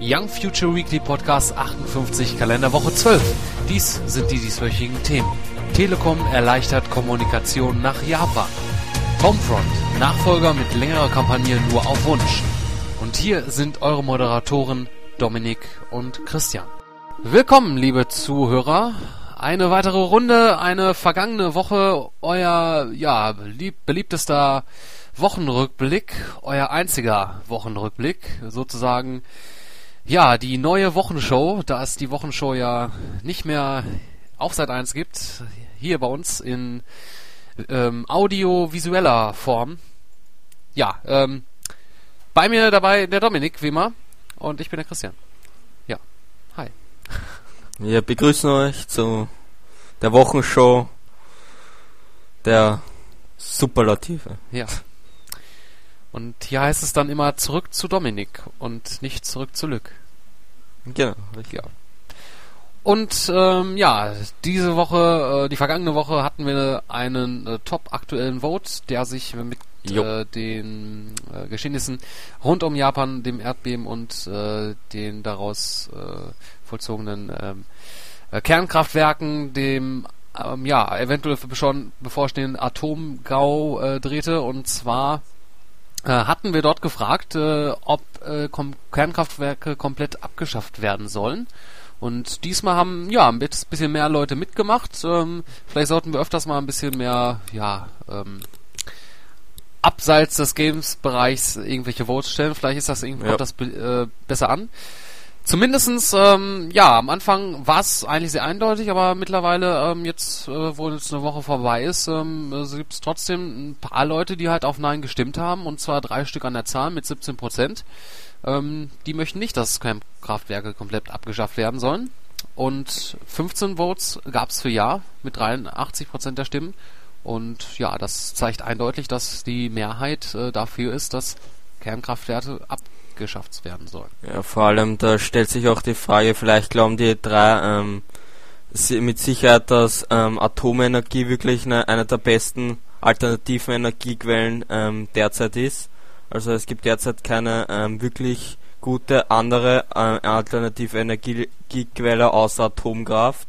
Young Future Weekly Podcast 58 Kalenderwoche 12. Dies sind die dieswöchigen Themen. Telekom erleichtert Kommunikation nach Japan. Homefront, Nachfolger mit längerer Kampagne nur auf Wunsch. Und hier sind eure Moderatoren Dominik und Christian. Willkommen, liebe Zuhörer. Eine weitere Runde, eine vergangene Woche, euer ja, lieb, beliebtester Wochenrückblick, euer einziger Wochenrückblick, sozusagen. Ja, die neue Wochenshow, da es die Wochenshow ja nicht mehr auf Seit 1 gibt, hier bei uns in ähm, audiovisueller Form. Ja, ähm, bei mir dabei der Dominik, wie immer, und ich bin der Christian. Ja, hi. Wir begrüßen euch zu der Wochenshow der Superlative. Ja. Und hier heißt es dann immer zurück zu Dominik und nicht zurück zu Lück. Genau, richtig. Ja. Und ähm, ja, diese Woche, äh, die vergangene Woche hatten wir einen äh, top aktuellen Vote, der sich mit äh, den äh, Geschehnissen rund um Japan, dem Erdbeben und äh, den daraus äh, vollzogenen ähm, äh, Kernkraftwerken, dem ähm, ja eventuell schon bevorstehenden Atomgau äh, drehte. Und zwar hatten wir dort gefragt, äh, ob äh, kom Kernkraftwerke komplett abgeschafft werden sollen. Und diesmal haben ja ein bisschen mehr Leute mitgemacht. Ähm, vielleicht sollten wir öfters mal ein bisschen mehr, ja, ähm, abseits des Games-Bereichs irgendwelche Votes stellen. Vielleicht ist das irgendwie ja. kommt das äh, besser an. Zumindestens, ähm, ja, am Anfang war es eigentlich sehr eindeutig, aber mittlerweile, ähm, jetzt, äh, wo jetzt eine Woche vorbei ist, ähm, äh, gibt es trotzdem ein paar Leute, die halt auf Nein gestimmt haben, und zwar drei Stück an der Zahl mit 17 Prozent. Ähm, die möchten nicht, dass Kraftwerke komplett abgeschafft werden sollen. Und 15 Votes gab es für Ja mit 83 Prozent der Stimmen. Und ja, das zeigt eindeutig, dass die Mehrheit äh, dafür ist, dass Kernkraftwerke ab abgeschafft werden sollen. Ja, vor allem, da stellt sich auch die Frage, vielleicht glauben die drei ähm, mit Sicherheit, dass ähm, Atomenergie wirklich eine, eine der besten alternativen Energiequellen ähm, derzeit ist. Also es gibt derzeit keine ähm, wirklich gute andere äh, alternative Energiequelle außer Atomkraft.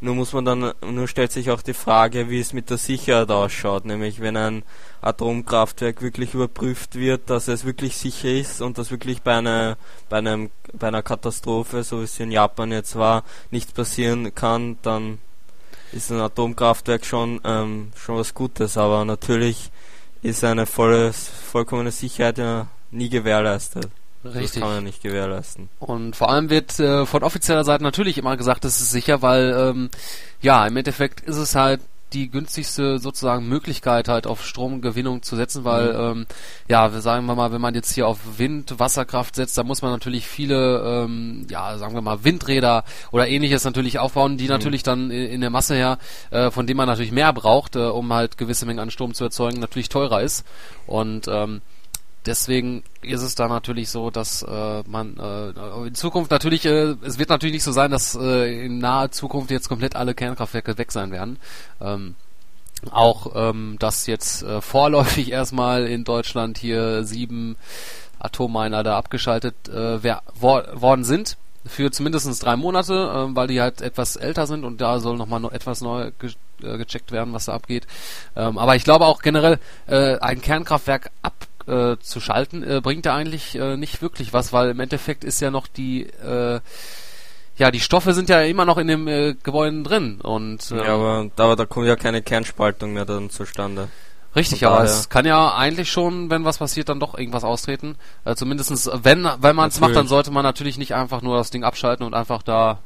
Nur muss man dann, nur stellt sich auch die Frage, wie es mit der Sicherheit ausschaut, nämlich wenn ein Atomkraftwerk wirklich überprüft wird, dass es wirklich sicher ist und dass wirklich bei einer, bei einem, bei einer Katastrophe, so wie es in Japan jetzt war, nichts passieren kann, dann ist ein Atomkraftwerk schon, ähm, schon was Gutes, aber natürlich ist eine volle, vollkommene Sicherheit ja nie gewährleistet. Richtig. Das kann man nicht gewährleisten. Und vor allem wird äh, von offizieller Seite natürlich immer gesagt, das ist sicher, weil ähm, ja, im Endeffekt ist es halt die günstigste sozusagen Möglichkeit halt auf Stromgewinnung zu setzen, weil mhm. ähm, ja, sagen wir mal, wenn man jetzt hier auf Wind, Wasserkraft setzt, da muss man natürlich viele, ähm, ja, sagen wir mal Windräder oder ähnliches natürlich aufbauen, die mhm. natürlich dann in, in, der Masse her, äh, von dem man natürlich mehr braucht, äh, um halt gewisse Mengen an Strom zu erzeugen, natürlich teurer ist und ähm, deswegen ist es da natürlich so, dass äh, man äh, in Zukunft natürlich, äh, es wird natürlich nicht so sein, dass äh, in naher Zukunft jetzt komplett alle Kernkraftwerke weg sein werden. Ähm, auch, ähm, dass jetzt äh, vorläufig erstmal in Deutschland hier sieben Atomminer da abgeschaltet äh, wer, wor worden sind für zumindest drei Monate, äh, weil die halt etwas älter sind und da soll nochmal noch etwas neu ge äh, gecheckt werden, was da abgeht. Ähm, aber ich glaube auch generell, äh, ein Kernkraftwerk ab äh, zu schalten, äh, bringt da eigentlich äh, nicht wirklich was, weil im Endeffekt ist ja noch die äh, ja, die Stoffe sind ja immer noch in dem äh, Gebäude drin und ähm, ja, aber, aber da kommt ja keine Kernspaltung mehr dann zustande. Richtig, aber es kann ja eigentlich schon, wenn was passiert, dann doch irgendwas austreten. Äh, zumindestens, wenn wenn man es macht, dann sollte man natürlich nicht einfach nur das Ding abschalten und einfach da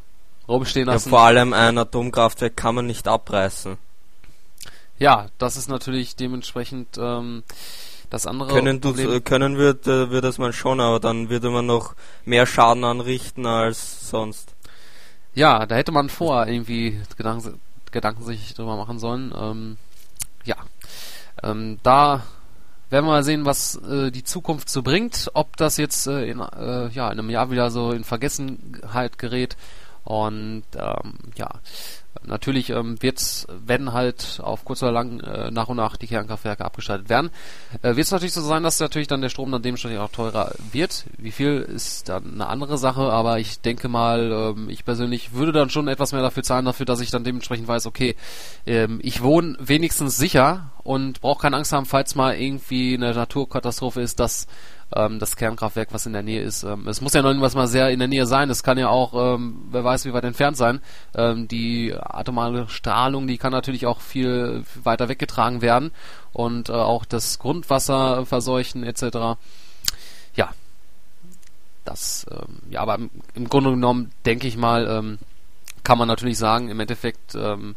rumstehen lassen. Ja, vor allem ein Atomkraftwerk kann man nicht abreißen. Ja, das ist natürlich dementsprechend ähm, das andere können, du, können wird, äh, wird das man schon, aber dann würde man noch mehr Schaden anrichten als sonst. Ja, da hätte man vor irgendwie Gedanken, Gedanken sich drüber machen sollen. Ähm, ja, ähm, da werden wir mal sehen, was äh, die Zukunft so bringt. Ob das jetzt äh, in, äh, ja, in einem Jahr wieder so in Vergessenheit gerät Und ähm, ja, natürlich ähm, wird's, wenn halt auf kurz oder lang äh, nach und nach die Kernkraftwerke abgeschaltet werden, äh, wird es natürlich so sein, dass natürlich dann der Strom dann dementsprechend auch teurer wird. Wie viel ist dann eine andere Sache, aber ich denke mal, ähm, ich persönlich würde dann schon etwas mehr dafür zahlen, dafür, dass ich dann dementsprechend weiß, okay, ähm, ich wohne wenigstens sicher und brauche keine Angst haben, falls mal irgendwie eine Naturkatastrophe ist, dass ähm, das Kernkraftwerk, was in der Nähe ist. Ähm, es muss ja noch irgendwas mal sehr in der Nähe sein. Es kann ja auch, ähm, wer weiß, wie weit entfernt sein. Ähm, die atomare Strahlung, die kann natürlich auch viel weiter weggetragen werden und äh, auch das Grundwasser verseuchen etc. Ja, das, ähm, ja, aber im, im Grunde genommen denke ich mal, ähm, kann man natürlich sagen, im Endeffekt ähm,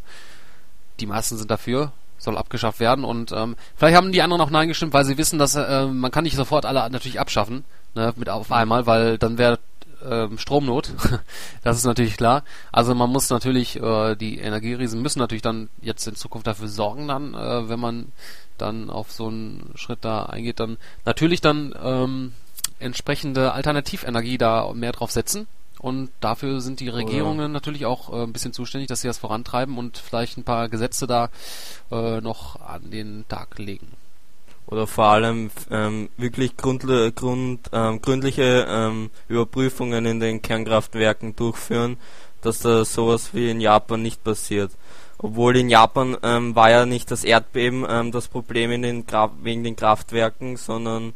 die meisten sind dafür, soll abgeschafft werden. Und ähm, vielleicht haben die anderen auch Nein gestimmt, weil sie wissen, dass äh, man kann nicht sofort alle natürlich abschaffen, ne, mit auf einmal, weil dann wäre ähm, Stromnot. das ist natürlich klar. Also man muss natürlich, äh, die Energieriesen müssen natürlich dann jetzt in Zukunft dafür sorgen, dann, äh, wenn man dann auf so einen Schritt da eingeht, dann natürlich dann ähm, entsprechende Alternativenergie da mehr drauf setzen. Und dafür sind die Regierungen Oder natürlich auch äh, ein bisschen zuständig, dass sie das vorantreiben und vielleicht ein paar Gesetze da äh, noch an den Tag legen. Oder vor allem ähm, wirklich grund, grund, ähm, gründliche ähm, Überprüfungen in den Kernkraftwerken durchführen, dass da sowas wie in Japan nicht passiert. Obwohl in Japan ähm, war ja nicht das Erdbeben ähm, das Problem in den wegen den Kraftwerken, sondern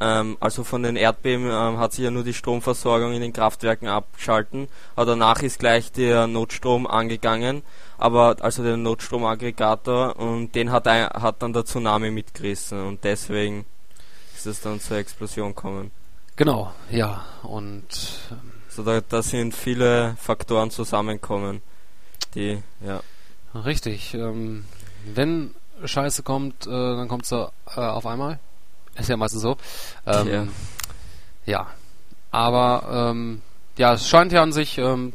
ähm, also von den Erdbeben ähm, hat sich ja nur die Stromversorgung in den Kraftwerken abgeschalten, aber danach ist gleich der Notstrom angegangen, aber also der Notstromaggregator und den hat, ein, hat dann der Tsunami mitgerissen und deswegen ist es dann zur Explosion gekommen. Genau, ja, und so da, da sind viele Faktoren zusammenkommen, die, ja. Richtig, ähm, wenn Scheiße kommt, äh, dann kommt sie äh, auf einmal. Ist ja meistens so. Ähm, ja. ja. Aber ähm, ja, es scheint ja an sich ähm,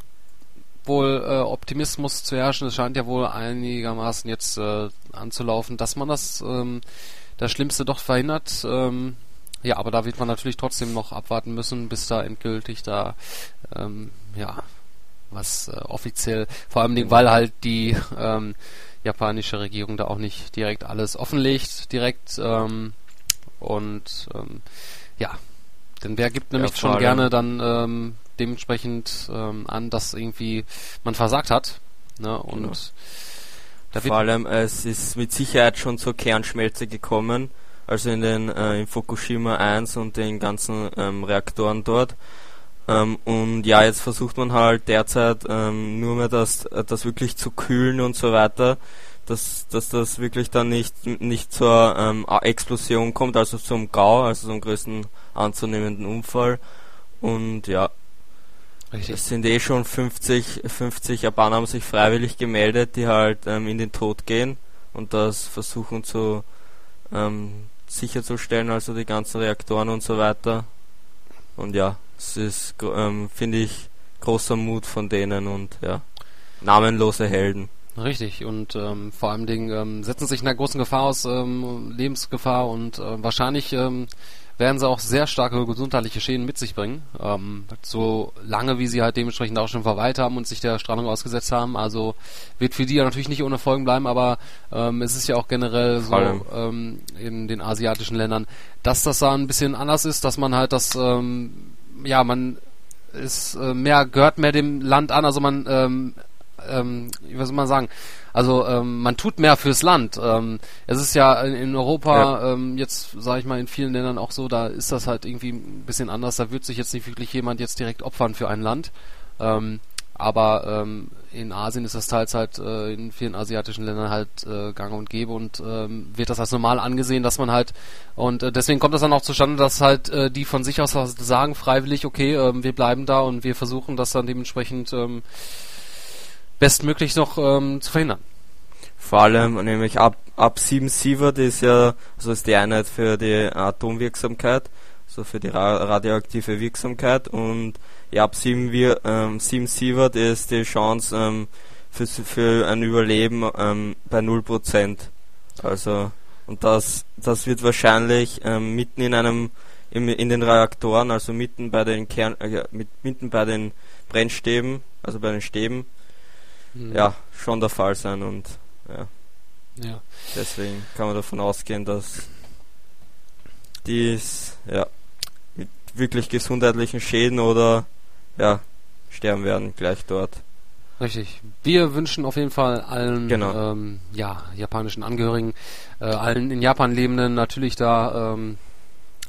wohl äh, Optimismus zu herrschen. Es scheint ja wohl einigermaßen jetzt äh, anzulaufen, dass man das ähm, das Schlimmste doch verhindert. Ähm, ja, aber da wird man natürlich trotzdem noch abwarten müssen, bis da endgültig da ähm, ja was äh, offiziell, vor allem Dingen, weil halt die ähm, japanische Regierung da auch nicht direkt alles offenlegt, direkt ähm, und ähm, ja, denn wer gibt nämlich ja, schon gerne dann ähm, dementsprechend ähm, an, dass irgendwie man versagt hat. Ne? Und genau. vor allem es ist mit Sicherheit schon zur Kernschmelze gekommen, also in den äh, in Fukushima 1 und den ganzen ähm, Reaktoren dort. Ähm, und ja, jetzt versucht man halt derzeit ähm, nur mehr das, das wirklich zu kühlen und so weiter dass, dass das wirklich dann nicht, nicht zur ähm, Explosion kommt, also zum GAU, also zum größten anzunehmenden Unfall. Und ja, Richtig. es sind eh schon 50, 50 Japaner haben sich freiwillig gemeldet, die halt ähm, in den Tod gehen und das versuchen zu ähm, sicherzustellen, also die ganzen Reaktoren und so weiter. Und ja, es ist, ähm, finde ich, großer Mut von denen und ja, namenlose Helden. Richtig, und ähm, vor allem Dingen ähm, setzen sich in einer großen Gefahr aus, ähm, Lebensgefahr und äh, wahrscheinlich ähm, werden sie auch sehr starke gesundheitliche Schäden mit sich bringen, ähm, so lange wie sie halt dementsprechend auch schon verweilt haben und sich der Strahlung ausgesetzt haben. Also wird für die ja natürlich nicht ohne Folgen bleiben, aber ähm, es ist ja auch generell so ähm, in den asiatischen Ländern, dass das da ein bisschen anders ist, dass man halt das, ähm, ja, man ist äh, mehr, gehört mehr dem Land an, also man ähm, ähm, wie soll man sagen, also ähm, man tut mehr fürs Land. Ähm, es ist ja in, Europa ja. ähm, jetzt, sage ich mal, in vielen Ländern auch so, da ist das halt irgendwie ein bisschen anders. Da wird sich jetzt nicht wirklich jemand jetzt direkt opfern für ein Land. Ähm, aber ähm, in Asien ist das teils halt äh, in vielen asiatischen Ländern halt äh, gang und gäbe und ähm, wird das als normal angesehen, dass man halt und äh, deswegen kommt das dann auch zustande, dass halt äh, die von sich aus sagen freiwillig, okay, äh, wir bleiben da und wir versuchen das dann dementsprechend ähm, bestmöglich noch ähm, zu verhindern. Vor allem nämlich ab, ab 7 Sievert ist ja, also ist die Einheit für die Atomwirksamkeit, so für die ra radioaktive Wirksamkeit und ja, ab 7, wir, ähm, 7 Sievert ist die Chance ähm, für, für ein Überleben ähm, bei 0%. Also, und das, das wird wahrscheinlich ähm, mitten in einem in den Reaktoren, also mitten bei den Kern, äh, mit, mitten bei den Brennstäben, also bei den Stäben, mhm. ja, schon der Fall sein und ja. ja. Deswegen kann man davon ausgehen, dass dies ja mit wirklich gesundheitlichen Schäden oder ja sterben werden gleich dort. Richtig. Wir wünschen auf jeden Fall allen genau. ähm, ja, japanischen Angehörigen, äh, allen in Japan Lebenden natürlich da ähm,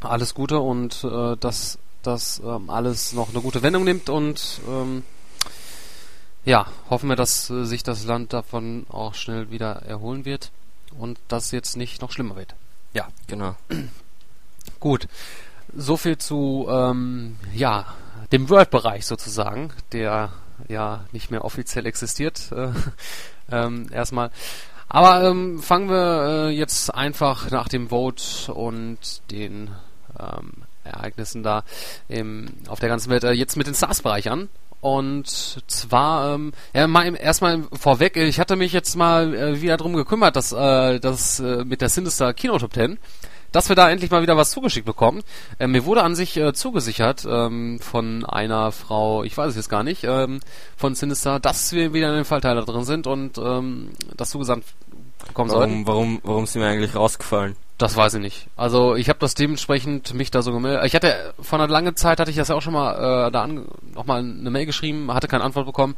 alles Gute und äh, dass das ähm, alles noch eine gute Wendung nimmt und ähm, ja, hoffen wir, dass äh, sich das Land davon auch schnell wieder erholen wird und das jetzt nicht noch schlimmer wird. Ja, genau. Gut. So viel zu ähm, ja, dem World-Bereich sozusagen, der ja nicht mehr offiziell existiert. Äh, ähm, erstmal. Aber ähm, fangen wir äh, jetzt einfach nach dem Vote und den ähm, Ereignissen da im, auf der ganzen Welt äh, jetzt mit den Stars-Bereich an. Und zwar, ähm, ja, mal erstmal vorweg, ich hatte mich jetzt mal äh, wieder drum gekümmert, dass äh, das äh, mit der Sinister Kino Top 10 dass wir da endlich mal wieder was zugeschickt bekommen. Äh, mir wurde an sich äh, zugesichert ähm, von einer Frau, ich weiß es jetzt gar nicht, ähm, von Sinister, dass wir wieder in den Fallteiler drin sind und ähm, das zugesandt bekommen warum, sollten. Warum, warum sind wir eigentlich rausgefallen? Das weiß ich nicht. Also ich habe das dementsprechend mich da so gemeldet. Ich hatte vor einer langen Zeit hatte ich das ja auch schon mal äh, da an, noch mal eine Mail geschrieben, hatte keine Antwort bekommen.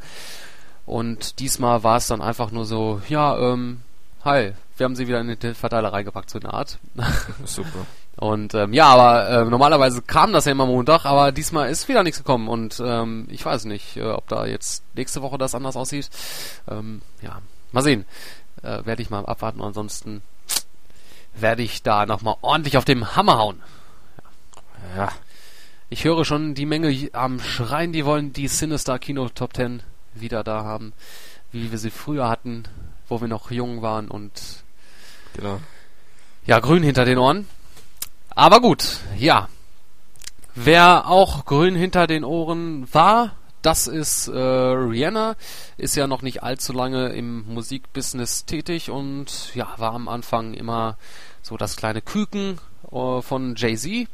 Und diesmal war es dann einfach nur so, ja, ähm, hi, wir haben sie wieder in den Verteiler reingepackt, so eine Art. Super. Und ähm, ja, aber äh, normalerweise kam das ja immer Montag, aber diesmal ist wieder nichts gekommen und ähm, ich weiß nicht, äh, ob da jetzt nächste Woche das anders aussieht. Ähm, ja, mal sehen. Äh, werde ich mal abwarten, ansonsten werde ich da nochmal ordentlich auf dem Hammer hauen. Ja. ja. Ich höre schon die Menge am Schreien, die wollen die Sinister Kino Top 10 wieder da haben, wie wir sie früher hatten, wo wir noch jung waren und Genau. Ja, grün hinter den Ohren. Aber gut, ja. Wer auch grün hinter den Ohren war, das ist äh, Rihanna, ist ja noch nicht allzu lange im Musikbusiness tätig und ja, war am Anfang immer so das kleine Küken äh, von Jay-Z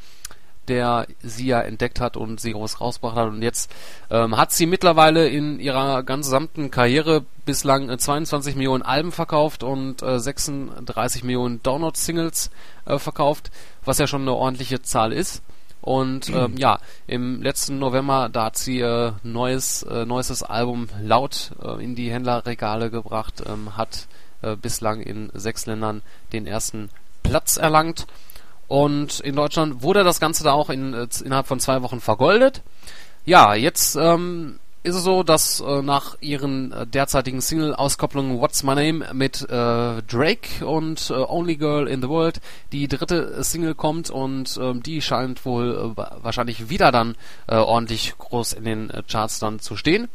der sie ja entdeckt hat und sie raus rausgebracht hat. Und jetzt ähm, hat sie mittlerweile in ihrer gesamten Karriere bislang äh, 22 Millionen Alben verkauft und äh, 36 Millionen Download-Singles äh, verkauft, was ja schon eine ordentliche Zahl ist. Und ähm, ja, im letzten November, da hat sie äh, neues, äh, neuestes Album laut äh, in die Händlerregale gebracht, ähm, hat äh, bislang in sechs Ländern den ersten Platz erlangt und in Deutschland wurde das Ganze da auch in, äh, innerhalb von zwei Wochen vergoldet. Ja, jetzt ähm, ist es so, dass äh, nach ihren äh, derzeitigen Single-Auskopplungen What's My Name mit äh, Drake und äh, Only Girl in the World die dritte Single kommt und ähm, die scheint wohl äh, wahrscheinlich wieder dann äh, ordentlich groß in den äh, Charts dann zu stehen.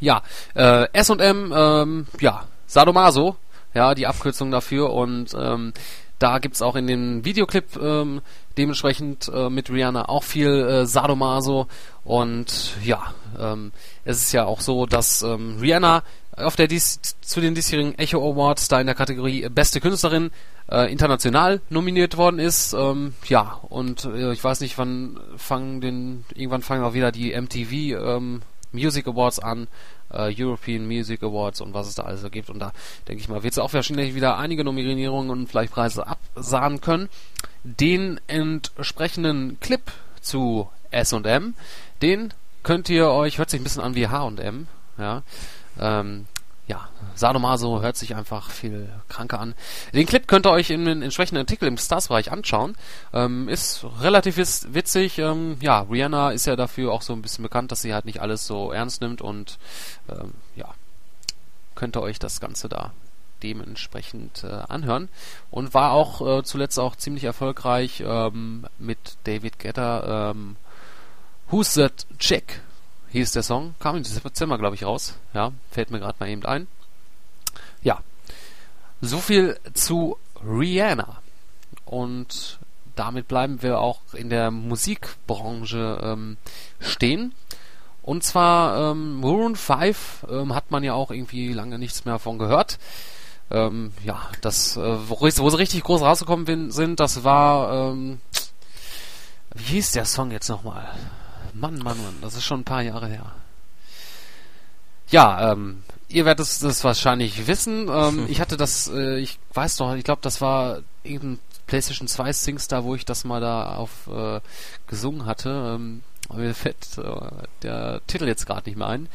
Ja, äh, S&M, ähm, ja, Sadomaso, ja, die Abkürzung dafür und ähm, da gibt's auch in dem Videoclip ähm, dementsprechend äh, mit Rihanna auch viel äh, Sadomaso. Und ja, ähm, es ist ja auch so, dass ähm, Rihanna auf der dies, zu den diesjährigen Echo Awards da in der Kategorie Beste Künstlerin äh, international nominiert worden ist. Ähm, ja, und äh, ich weiß nicht, wann fangen den irgendwann fangen auch wieder die MTV ähm, Music Awards an äh, European Music Awards und was es da alles so gibt. Und da denke ich mal, wird es auch wahrscheinlich wieder einige Nominierungen und vielleicht Preise absahen können. Den entsprechenden Clip zu S&M, den könnt ihr euch, hört sich ein bisschen an wie H&M, ja, ähm, ja, Sadomaso hört sich einfach viel kranker an. Den Clip könnt ihr euch in den entsprechenden Artikel im Stars-Bereich anschauen. Ähm, ist relativ witzig. Ähm, ja, Rihanna ist ja dafür auch so ein bisschen bekannt, dass sie halt nicht alles so ernst nimmt und ähm, ja, könnt ihr euch das Ganze da dementsprechend äh, anhören und war auch äh, zuletzt auch ziemlich erfolgreich ähm, mit David Guetta. Ähm, Who's That Chick? Hieß der Song. Kam im Dezember, glaube ich, raus. Ja, fällt mir gerade mal eben ein. Ja. So viel zu Rihanna. Und damit bleiben wir auch in der Musikbranche ähm, stehen. Und zwar ähm, Maroon 5 ähm, hat man ja auch irgendwie lange nichts mehr von gehört. Ähm, ja, das, äh, wo, wo, sie richtig groß rausgekommen sind, das war ähm, Wie hieß der Song jetzt nochmal? Mann, Mann, Mann, das ist schon ein paar Jahre her. Ja, ähm, ihr werdet das wahrscheinlich wissen. Ähm, ich hatte das, äh, ich weiß doch, ich glaube, das war irgendein PlayStation 2 Singstar, wo ich das mal da auf äh, gesungen hatte. Ähm, mir fällt äh, der Titel jetzt gerade nicht mehr ein.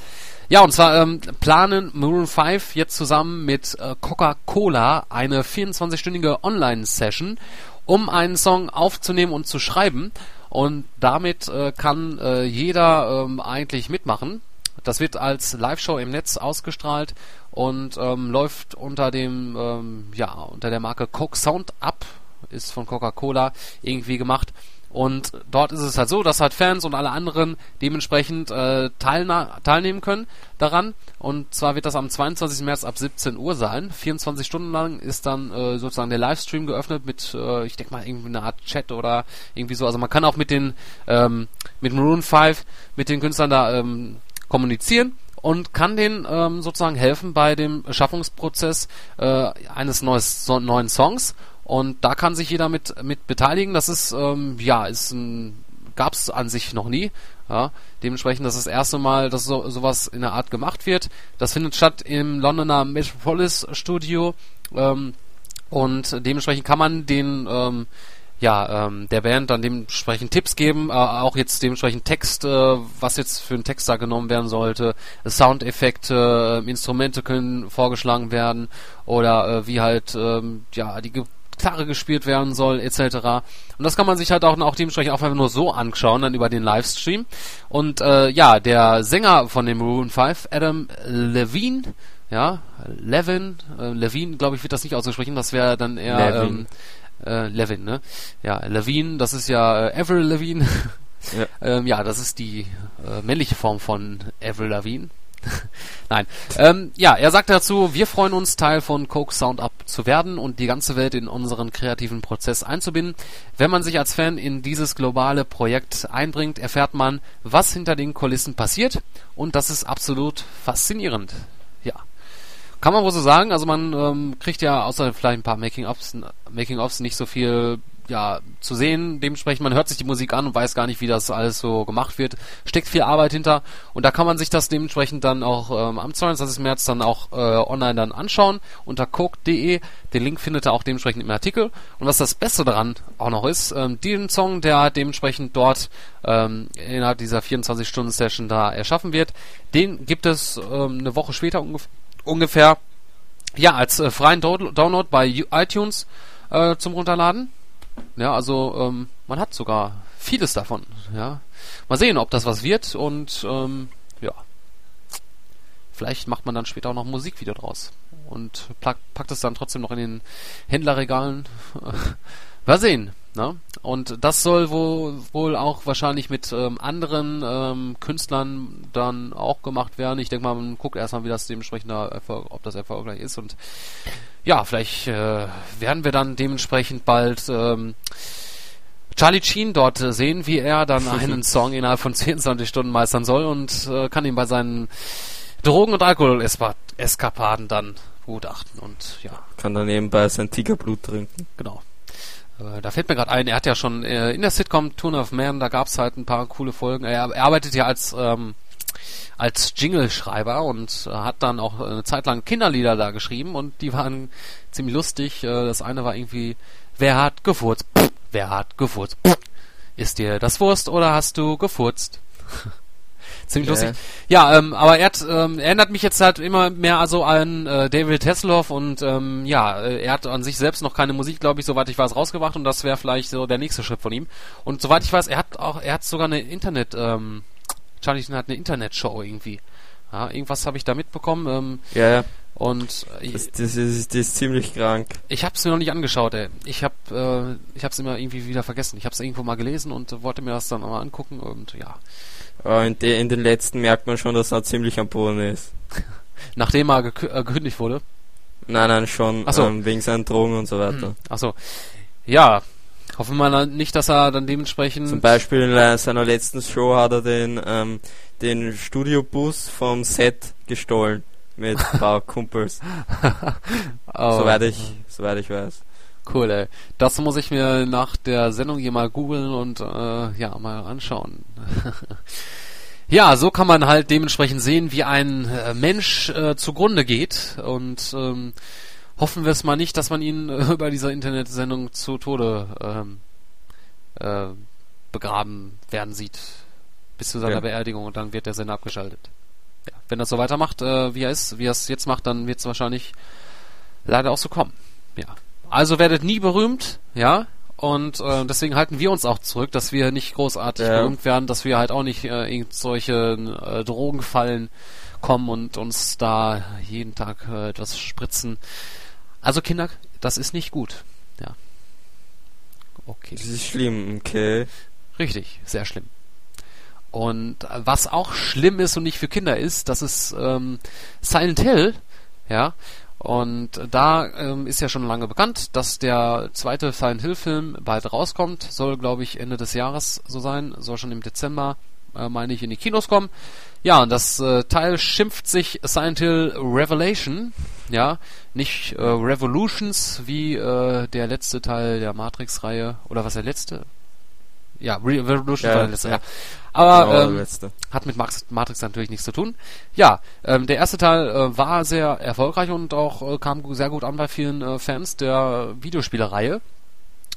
Ja, und zwar ähm, planen Maroon 5 jetzt zusammen mit äh, Coca-Cola eine 24-stündige Online-Session, um einen Song aufzunehmen und zu schreiben. Und damit äh, kann äh, jeder ähm, eigentlich mitmachen. Das wird als Live-Show im Netz ausgestrahlt und ähm, läuft unter dem, ähm, ja, unter der Marke Coke Sound Up, ist von Coca-Cola irgendwie gemacht. Und dort ist es halt so, dass halt Fans und alle anderen dementsprechend äh, teilnehmen können daran. Und zwar wird das am 22. März ab 17 Uhr sein. 24 Stunden lang ist dann äh, sozusagen der Livestream geöffnet mit, äh, ich denke mal, irgendwie eine Art Chat oder irgendwie so. Also man kann auch mit den, ähm, mit Maroon 5, mit den Künstlern da ähm, kommunizieren und kann denen ähm, sozusagen helfen bei dem Schaffungsprozess äh, eines neues, so, neuen Songs und da kann sich jeder mit, mit beteiligen. Das ist, ähm, ja, ist ein, gab es an sich noch nie. Ja, dementsprechend das ist das erste Mal, dass so, sowas in der Art gemacht wird. Das findet statt im Londoner Metropolis Studio. Ähm, und dementsprechend kann man den ähm, ja, ähm, der Band dann dementsprechend Tipps geben, äh, auch jetzt dementsprechend Text, äh, was jetzt für ein Text da genommen werden sollte, Soundeffekte, äh, Instrumente können vorgeschlagen werden oder äh, wie halt ähm, ja die Gitarre gespielt werden soll, etc. Und das kann man sich halt auch, auch dementsprechend auch einfach nur so anschauen, dann über den Livestream. Und äh, ja, der Sänger von dem Maroon 5, Adam Levine, ja, Levin, äh, Levine, glaube ich, wird das nicht ausgesprochen, das wäre dann eher Levin. Ähm, äh, Levin, ne? Ja, Levine, das ist ja äh, Avril Levine. ja. ähm, ja, das ist die äh, männliche Form von Avril Lavigne. Nein. Ähm, ja, er sagt dazu, wir freuen uns, Teil von Coke Sound Up zu werden und die ganze Welt in unseren kreativen Prozess einzubinden. Wenn man sich als Fan in dieses globale Projekt einbringt, erfährt man, was hinter den Kulissen passiert und das ist absolut faszinierend. Ja. Kann man wohl so sagen, also man ähm, kriegt ja außer vielleicht ein paar Making-ofs Making nicht so viel ja, zu sehen. Dementsprechend, man hört sich die Musik an und weiß gar nicht, wie das alles so gemacht wird. Steckt viel Arbeit hinter und da kann man sich das dementsprechend dann auch ähm, am 22. März dann auch äh, online dann anschauen unter coke.de. Den Link findet ihr auch dementsprechend im Artikel. Und was das Beste daran auch noch ist, ähm, den Song, der dementsprechend dort ähm, innerhalb dieser 24-Stunden-Session da erschaffen wird, den gibt es ähm, eine Woche später ungef ungefähr ja als äh, freien Download bei iTunes äh, zum Runterladen. Ja, also ähm, man hat sogar vieles davon. Ja, mal sehen, ob das was wird und ähm, ja, vielleicht macht man dann später auch noch ein Musikvideo draus und packt es dann trotzdem noch in den Händlerregalen. mal sehen. Ne? Und das soll wohl, wohl auch wahrscheinlich mit ähm, anderen ähm, Künstlern dann auch gemacht werden. Ich denke mal, man guckt erstmal, wie das dementsprechend, ob das erfolgreich ist und ja, vielleicht äh, werden wir dann dementsprechend bald ähm, Charlie Sheen dort äh, sehen, wie er dann einen Song innerhalb von 24 Stunden meistern soll und äh, kann ihn bei seinen Drogen- und Alkohol-Eskapaden dann begutachten und ja. Kann dann nebenbei sein Tigerblut trinken. Genau. Äh, da fällt mir gerade ein, er hat ja schon äh, in der Sitcom Tune of Man, da gab's halt ein paar coole Folgen. Er, er arbeitet ja als ähm, als Jingle-Schreiber und äh, hat dann auch eine Zeit lang Kinderlieder da geschrieben und die waren ziemlich lustig. Äh, das eine war irgendwie, wer hat gefurzt? Pff, wer hat gefurzt? Pff, ist dir das Wurst oder hast du gefurzt? ziemlich yeah. lustig. Ja, ähm, aber er hat, ähm, erinnert mich jetzt halt immer mehr also an äh, David Hasselhoff und ähm, ja, äh, er hat an sich selbst noch keine Musik, glaube ich, soweit ich weiß, rausgebracht und das wäre vielleicht so der nächste Schritt von ihm. Und soweit ich weiß, er hat auch, er hat sogar eine Internet, ähm, Charlie Sheen hat eine Internetshow irgendwie. Ja, irgendwas habe ich da mitbekommen. Ähm, ja, ja. Und äh, das, das, ist, das ist ziemlich krank. Ich habe es mir noch nicht angeschaut, ey. Ich habe äh, ich habe es immer irgendwie wieder vergessen. Ich habe es irgendwo mal gelesen und wollte mir das dann mal angucken und ja. In, de, in den letzten merkt man schon, dass er ziemlich am Boden ist. Nachdem er gekü äh, gekündigt wurde? Nein, nein, schon so. ähm, wegen seinen Drogen und so weiter. Hm. Achso. Ja, Hoffen wir dann nicht, dass er dann dementsprechend. Zum Beispiel in seiner letzten Show hat er den, ähm, den Studiobus vom Set gestohlen mit ein paar Kumpels. oh. Soweit ich, soweit ich weiß. Cool, ey. Das muss ich mir nach der Sendung hier mal googeln und äh, ja, mal anschauen. ja, so kann man halt dementsprechend sehen, wie ein äh, Mensch äh, zugrunde geht und ähm, hoffen wir es mal nicht, dass man ihn äh, bei dieser Internetsendung zu Tode ähm, äh, begraben werden sieht. Bis zu seiner ja. Beerdigung und dann wird der Sender abgeschaltet. Ja, wenn das so weitermacht, äh, wie er ist, wie er es jetzt macht, dann wird es wahrscheinlich leider auch so kommen. Ja. Also werdet nie berühmt, ja. Und äh, deswegen halten wir uns auch zurück, dass wir nicht großartig ja. berühmt werden, dass wir halt auch nicht äh, irgend solche äh, Drogenfallen kommen und uns da jeden Tag äh, etwas spritzen. Also Kinder, das ist nicht gut. Ja. Okay. Das ist schlimm, okay. Richtig, sehr schlimm. Und was auch schlimm ist und nicht für Kinder ist, das ist ähm, Silent Hill, ja. Und da ähm, ist ja schon lange bekannt, dass der zweite Silent Hill Film bald rauskommt. Soll, glaube ich, Ende des Jahres so sein. Soll schon im Dezember, äh, meine ich, in die Kinos kommen. Ja, und das äh, Teil schimpft sich Silent Hill Revelation. Ja, nicht äh, Revolutions wie äh, der letzte Teil der Matrix-Reihe. Oder was der letzte? Ja, Revolution ja, war der letzte, ja. Aber genau, ähm, hat mit Max, Matrix natürlich nichts zu tun. Ja, ähm, der erste Teil äh, war sehr erfolgreich und auch äh, kam sehr gut an bei vielen äh, Fans der Videospielereihe.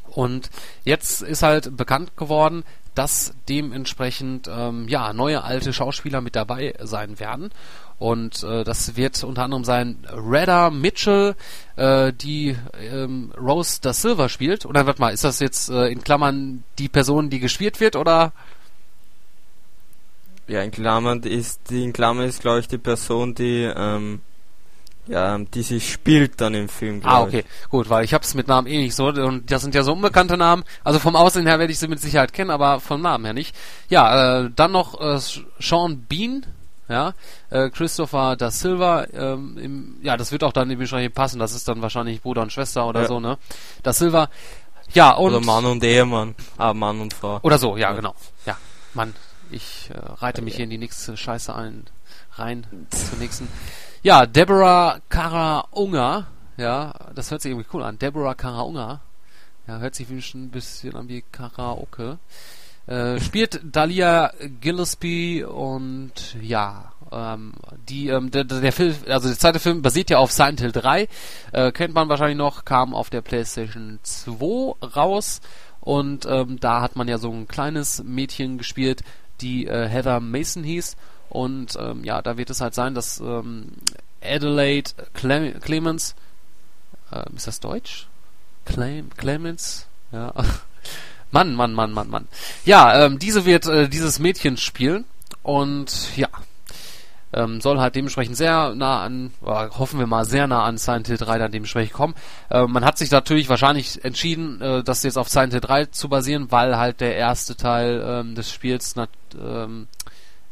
Und jetzt ist halt bekannt geworden, dass dementsprechend ähm, ja neue alte Schauspieler mit dabei sein werden. Und äh, das wird unter anderem sein Redda Mitchell, äh, die ähm, Rose da Silva spielt. Oder warte mal, ist das jetzt äh, in Klammern die Person, die gespielt wird, oder? Ja, in Klammern ist die in Klammern ist glaube ich die Person, die ähm, ja, die sie spielt dann im Film. Ah, okay, ich. gut, weil ich hab's mit Namen eh nicht so und das sind ja so unbekannte Namen. Also vom Aussehen her werde ich sie mit Sicherheit kennen, aber vom Namen her nicht. Ja, äh, dann noch äh, Sean Bean, ja, äh, Christopher da Silva, ähm, im, ja, das wird auch dann wahrscheinlich passen, das ist dann wahrscheinlich Bruder und Schwester oder ja. so, ne? Da Silva, ja, und... Oder Mann und Ehemann, ah, Mann und Frau. Oder so, ja, ja. genau, ja, Mann, ich äh, reite mich hier in die nächste Scheiße ein, rein, zur nächsten. Ja, Deborah Kara-Unger, ja, das hört sich irgendwie cool an, Deborah Kara-Unger, ja, hört sich ein bisschen an wie Karaoke. Äh, spielt Dalia Gillespie und ja, ähm, die, ähm, der, der Film, also der zweite Film basiert ja auf Silent Hill 3, äh, kennt man wahrscheinlich noch, kam auf der PlayStation 2 raus und ähm, da hat man ja so ein kleines Mädchen gespielt, die äh, Heather Mason hieß und ähm, ja, da wird es halt sein, dass ähm, Adelaide Cle Clemens, äh, ist das Deutsch? Clem Clemens? Ja. Mann, Mann, Mann, Mann, Mann. Ja, ähm, diese wird äh, dieses Mädchen spielen und ja, ähm, soll halt dementsprechend sehr nah an, hoffen wir mal, sehr nah an Silent Hill 3 dann dementsprechend kommen. Äh, man hat sich natürlich wahrscheinlich entschieden, äh, das jetzt auf Silent Hill 3 zu basieren, weil halt der erste Teil ähm, des Spiels, na, ähm,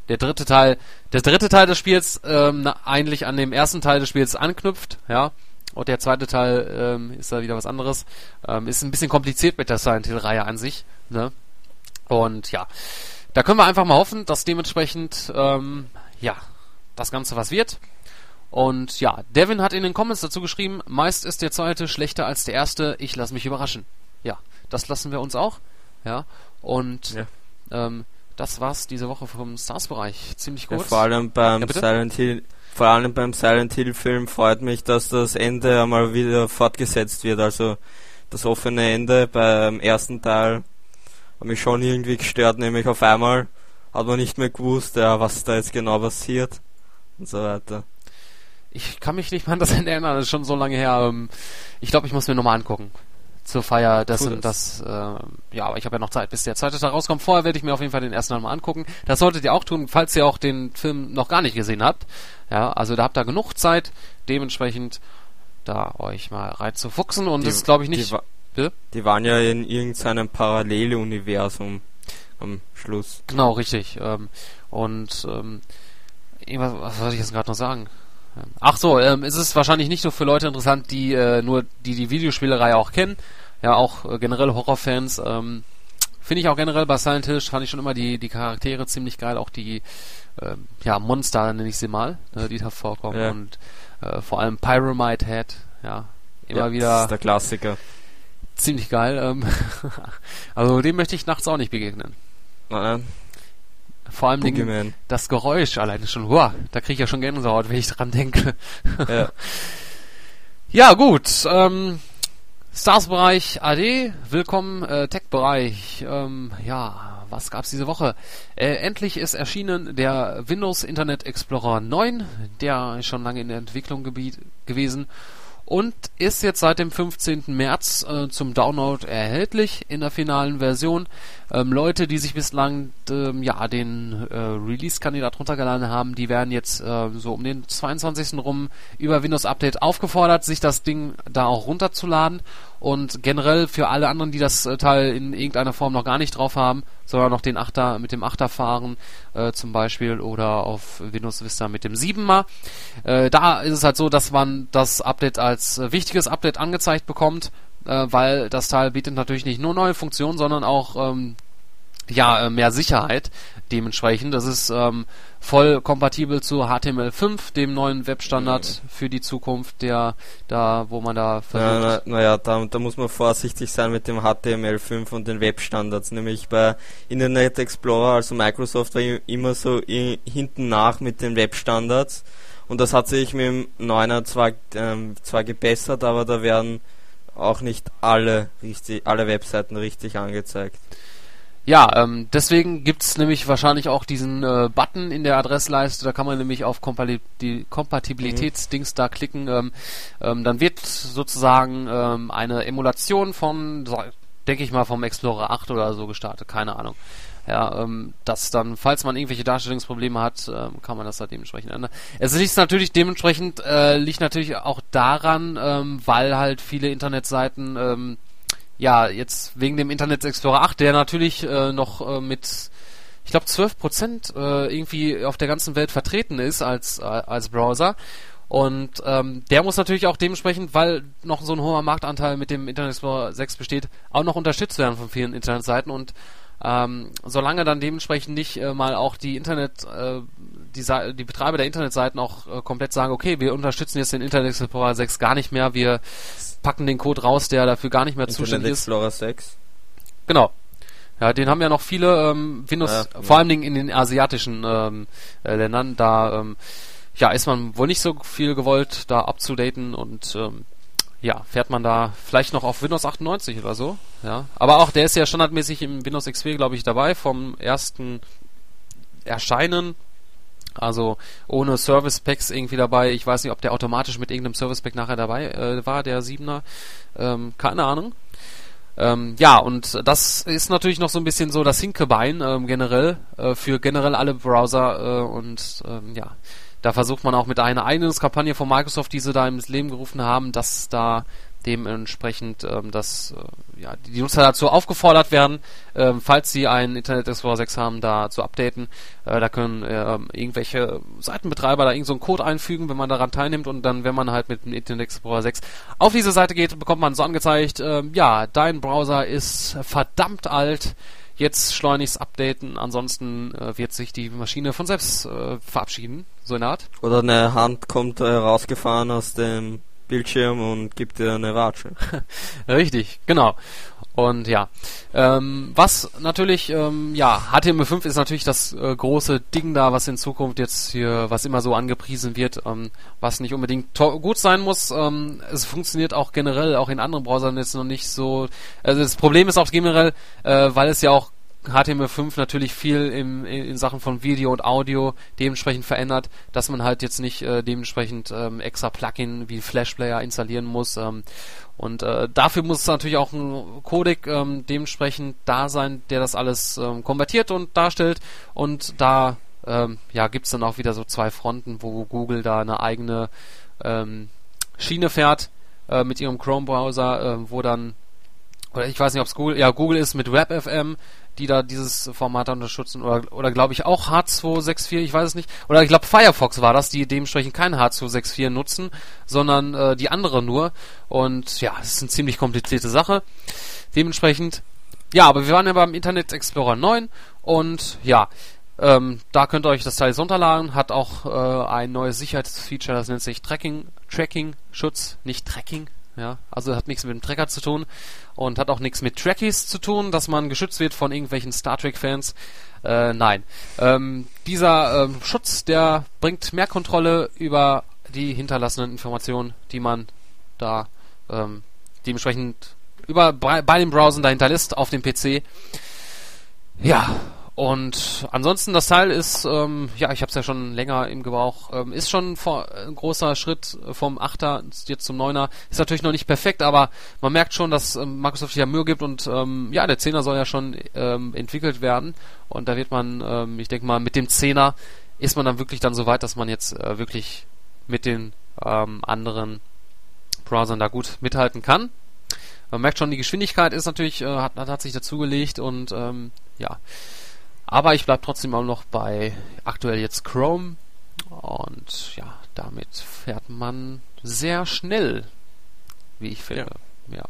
der dritte Teil, der dritte Teil des Spiels ähm, na, eigentlich an dem ersten Teil des Spiels anknüpft, ja. Und der zweite Teil ähm, ist da wieder was anderes. Ähm, ist ein bisschen kompliziert mit der Silent Hill-Reihe an sich. Ne? Und ja, da können wir einfach mal hoffen, dass dementsprechend ähm, ja das Ganze was wird. Und ja, Devin hat in den Comments dazu geschrieben, meist ist der zweite schlechter als der erste. Ich lasse mich überraschen. Ja, das lassen wir uns auch. Ja, und ja. Ähm, das war's diese Woche vom Stars-Bereich. Ziemlich gut. Ja, vor allem beim ja, Silent Hill vor allem beim Silent Hill Film freut mich, dass das Ende einmal wieder fortgesetzt wird. Also das offene Ende beim ersten Teil hat mich schon irgendwie gestört, nämlich auf einmal hat man nicht mehr gewusst, ja, was da jetzt genau passiert und so weiter. Ich kann mich nicht mal an das Ende erinnern, das ist schon so lange her. Ähm, ich glaube, ich muss mir nochmal angucken zur Feier dessen, das, äh, ja, aber ich habe ja noch Zeit, bis der zweite Teil rauskommt. Vorher werde ich mir auf jeden Fall den ersten mal angucken. Das solltet ihr auch tun, falls ihr auch den Film noch gar nicht gesehen habt. Ja, also da habt ihr genug Zeit, dementsprechend da euch mal reinzufuchsen und die, das ist glaube ich nicht. Die, die, waren ja in irgendeinem Paralleluniversum am Schluss. Genau, richtig. Ähm, und ähm, was, was soll ich jetzt gerade noch sagen? Ach so, ähm, ist es wahrscheinlich nicht nur für Leute interessant, die äh, nur die die Videospielerei auch kennen, ja auch äh, generell Horrorfans. Ähm, Finde ich auch generell bei Silent Hill fand ich schon immer die die Charaktere ziemlich geil, auch die äh, ja Monster nenne ich sie mal, ne, die da vorkommen ja. und äh, vor allem Pyramide Head, ja immer ja, wieder. Das ist der Klassiker. ziemlich geil. Ähm, also dem möchte ich nachts auch nicht begegnen. Nein, Vor allem Dingen das Geräusch alleine schon. Wow, da kriege ich ja schon Gänsehaut, wenn ich dran denke. Ja. Ja, gut. Ähm, Stars-Bereich AD, willkommen äh, Tech-Bereich. Ähm, ja, was gab's diese Woche? Äh, endlich ist erschienen der Windows Internet Explorer 9, der ist schon lange in der Entwicklung gewesen und ist jetzt seit dem 15. März äh, zum Download erhältlich in der finalen Version. Ähm, Leute, die sich bislang ähm, ja den äh, Release-Kandidat runtergeladen haben, die werden jetzt äh, so um den 22. rum über Windows Update aufgefordert, sich das Ding da auch runterzuladen. Und generell für alle anderen, die das äh, Teil in irgendeiner Form noch gar nicht drauf haben, sondern noch den 8er mit dem 8er fahren äh, zum Beispiel oder auf Windows Vista mit dem 7er. Äh, da ist es halt so, dass man das Update als äh, wichtiges Update angezeigt bekommt, äh, weil das Teil bietet natürlich nicht nur neue Funktionen, sondern auch ähm, ja, äh, mehr Sicherheit dementsprechend. Das ist ähm, voll kompatibel zu HTML5, dem neuen Webstandard für die Zukunft, der da, wo man da Naja, versucht. na, naja, da, da muss man vorsichtig sein mit dem HTML5 und den Webstandards. Nämlich bei Internet Explorer, also Microsoft, war immer so i- hinten nach mit den Webstandards. Und das hat sich mit dem 9er zwar, ähm, zwar gebessert, aber da werden auch nicht alle richtig, alle Webseiten richtig angezeigt. Ja, ähm, deswegen gibt's nämlich wahrscheinlich auch diesen äh, Button in der Adressleiste, da kann man nämlich auf Kompali die Kompatibilitätsdings da klicken. Ähm, ähm, dann wird sozusagen ähm, eine Emulation von, denke ich mal, vom Explorer 8 oder so gestartet, keine Ahnung. Ja, ähm, dass dann, falls man irgendwelche Darstellungsprobleme hat, ähm, kann man das halt dementsprechend ändern. Es liegt natürlich dementsprechend, äh, liegt natürlich auch daran, ähm, weil halt viele Internetseiten ähm, ja, jetzt wegen dem Internet Explorer 8, der natürlich äh, noch äh, mit, ich glaube, 12 Prozent äh, irgendwie auf der ganzen Welt vertreten ist als, äh, als Browser. Und ähm, der muss natürlich auch dementsprechend, weil noch so ein hoher Marktanteil mit dem Internet Explorer 6 besteht, auch noch unterstützt werden von vielen Internetseiten. Und ähm, solange dann dementsprechend nicht äh, mal auch die Internet, äh, die, Sa- die Betreiber der Internetseiten auch äh, komplett sagen, okay, wir unterstützen jetzt den Internet Explorer 6 gar nicht mehr, wir packen den Code raus, der dafür gar nicht mehr Internet zuständig ist. Explorer 6. Genau. Ja, den haben ja noch viele ähm, Windows, Ja, vor allen Dingen in den asiatischen ähm, äh, Ländern, da ähm, ja, ist man wohl nicht so viel gewollt, da abzudaten und ähm, ja, fährt man da vielleicht noch auf Windows 98 oder so, ja. Aber auch der ist ja standardmäßig im Windows XP, glaube ich, dabei, vom ersten Erscheinen. Also ohne Service Packs irgendwie dabei. Ich weiß nicht, ob der automatisch mit irgendeinem Service Pack nachher dabei äh, war, der 7er. Ähm, keine Ahnung. Ähm, ja, und das ist natürlich noch so ein bisschen so das Hinkebein ähm, generell äh, für generell alle Browser äh, und ähm, ja, da versucht man auch mit einer Einigungskampagne von Microsoft, die sie da ins Leben gerufen haben, dass da dementsprechend ähm, dass äh, ja, die Nutzer dazu aufgefordert werden, ähm, falls sie einen Internet Explorer 6 haben, da zu updaten. Äh, da können ähm, irgendwelche Seitenbetreiber da irgendeinen so Code einfügen, wenn man daran teilnimmt und dann, wenn man halt mit dem Internet Explorer 6 auf diese Seite geht, bekommt man so angezeigt, ähm, ja, dein Browser ist verdammt alt, jetzt schleunigst updaten, ansonsten äh, wird sich die Maschine von selbst äh, verabschieden, so in der Art. Oder eine Hand kommt äh, rausgefahren aus dem Bildschirm und gibt dir eine Watsche. Richtig, genau. Und ja, ähm, was natürlich, ähm, ja, HTML5 ist natürlich das äh, große Ding da, was in Zukunft jetzt hier, was immer so angepriesen wird, ähm, was nicht unbedingt gut sein muss. Ähm, es funktioniert auch generell, auch in anderen Browsern jetzt noch nicht so. Also das Problem ist auch generell, äh, weil es ja auch HTML5 natürlich viel im, in, Sachen von Video und Audio dementsprechend verändert, dass man halt jetzt nicht äh, dementsprechend ähm, extra Plugin wie Flash Player installieren muss. Ähm, und äh, dafür muss natürlich auch ein Codec ähm, dementsprechend da sein, der das alles ähm, konvertiert und darstellt. Und da ähm, ja, gibt's dann auch wieder so zwei Fronten, wo Google da eine eigene ähm, Schiene fährt äh, mit ihrem Chrome-Browser, äh, wo dann oder ich weiß nicht, ob es Google, ja, Google ist mit WebFM, die da dieses Format unterstützen, oder, oder glaube ich auch H264, ich weiß es nicht. Oder ich glaube Firefox war das, die dementsprechend kein H264 nutzen, sondern äh, die andere nur. Und ja, es ist eine ziemlich komplizierte Sache. Dementsprechend, ja, aber wir waren ja beim Internet Explorer 9 und ja, ähm, da könnt ihr euch das Teil runterladen, hat auch äh, ein neues Sicherheitsfeature, das nennt sich Tracking, Tracking, Schutz, nicht Tracking, Ja, also hat nichts mit dem Tracker zu tun und hat auch nichts mit Trekkies zu tun, dass man geschützt wird von irgendwelchen Star Trek-Fans. Äh, nein. Ähm, dieser ähm, Schutz, der bringt mehr Kontrolle über die hinterlassenen Informationen, die man da ähm, dementsprechend über bei, bei den Browsern dahinter lässt auf dem PC. Ja, und ansonsten, das Teil ist, ähm, ja, ich habe es ja schon länger im Gebrauch, ähm, ist schon vor, ein großer Schritt vom 8er jetzt zum 9er. Ist natürlich noch nicht perfekt, aber man merkt schon, dass ähm, Microsoft ja Mühe gibt und ähm, ja, der 10er soll ja schon ähm, entwickelt werden. Und da wird man, ähm, ich denke mal, mit dem 10er ist man dann wirklich dann so weit, dass man jetzt äh, wirklich mit den ähm, anderen Browsern da gut mithalten kann. Man merkt schon, die Geschwindigkeit ist natürlich, äh, hat, hat sich dazugelegt und ähm, ja. Aber ich bleibe trotzdem auch noch bei aktuell jetzt Chrome. Und ja, damit fährt man sehr schnell, wie ich finde. Ja. ja.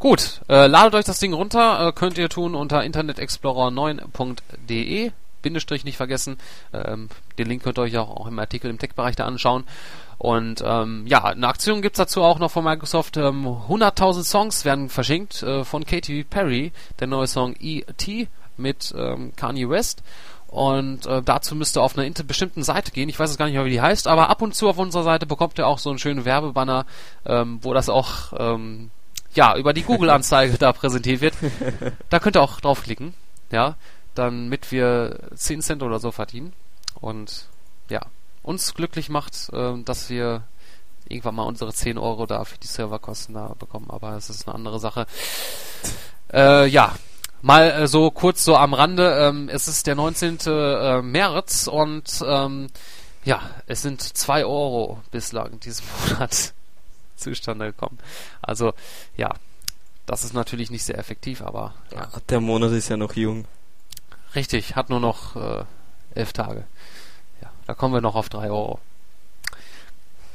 Gut, äh, ladet euch das Ding runter, äh, könnt ihr tun unter internetexplorer9.de. Bindestrich nicht vergessen. Ähm, den Link könnt ihr euch auch, auch im Artikel im Tech-Bereich da anschauen. Und ähm, ja, eine Aktion gibt's dazu auch noch von Microsoft. Ähm, 100.000 Songs werden verschenkt äh, von Katy Perry, der neue Song E.T mit ähm, Kanye West. Und äh, dazu müsst ihr auf einer bestimmten Seite gehen. Ich weiß jetzt gar nicht mehr, wie die heißt, aber ab und zu auf unserer Seite bekommt ihr auch so einen schönen Werbebanner, ähm, wo das auch ähm, ja über die Google-Anzeige da präsentiert wird. Da könnt ihr auch draufklicken, ja, dann mit wir 10 Cent oder so verdienen. Und ja, uns glücklich macht, äh, dass wir irgendwann mal unsere 10 Euro da für die Serverkosten da bekommen, aber es ist eine andere Sache. Äh, ja, Mal äh, so kurz so am Rande, ähm, es ist der 19. Äh, März und ähm, ja, es sind zwei Euro bislang diesen Monat zustande gekommen. Also ja, das ist natürlich nicht sehr effektiv, aber ja. Der Monat ist ja noch jung. Richtig, hat nur noch äh, elf Tage. Ja, da kommen wir noch auf drei Euro.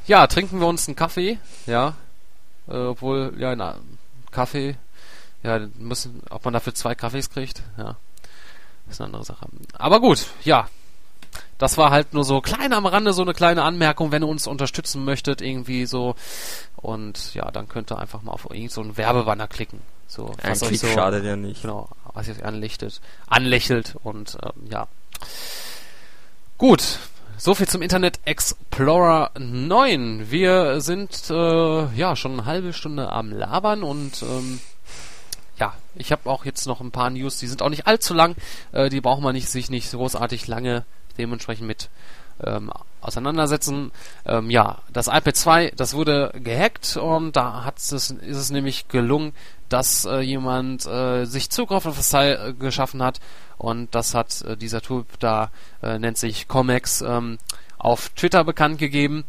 Ja, trinken wir uns einen Kaffee, ja, äh, obwohl ja, ein Kaffee ja, müssen, ob man dafür zwei Kaffees kriegt, ja, ist eine andere Sache. Aber gut, ja, das war halt nur so klein am Rande, so eine kleine Anmerkung, wenn ihr uns unterstützen möchtet, irgendwie so. Und ja, dann könnt ihr einfach mal auf irgend so einen Werbebanner klicken. So, was Ein euch so, schadet ja nicht. Genau, was ihr euch anlichtet, anlächelt und ähm, ja. Gut, so viel zum Internet Explorer 9. Wir sind äh, ja schon eine halbe Stunde am Labern und ähm, ja, ich habe auch jetzt noch ein paar News, die sind auch nicht allzu lang, äh, die braucht man nicht, sich nicht großartig lange dementsprechend mit ähm, auseinandersetzen. Ähm, ja, das iPad 2, das wurde gehackt und da hat es, ist es nämlich gelungen, dass äh, jemand äh, sich Zugriff auf das Teil äh, geschaffen hat und das hat äh, dieser Typ da, äh, nennt sich Comex, ähm, auf Twitter bekannt gegeben.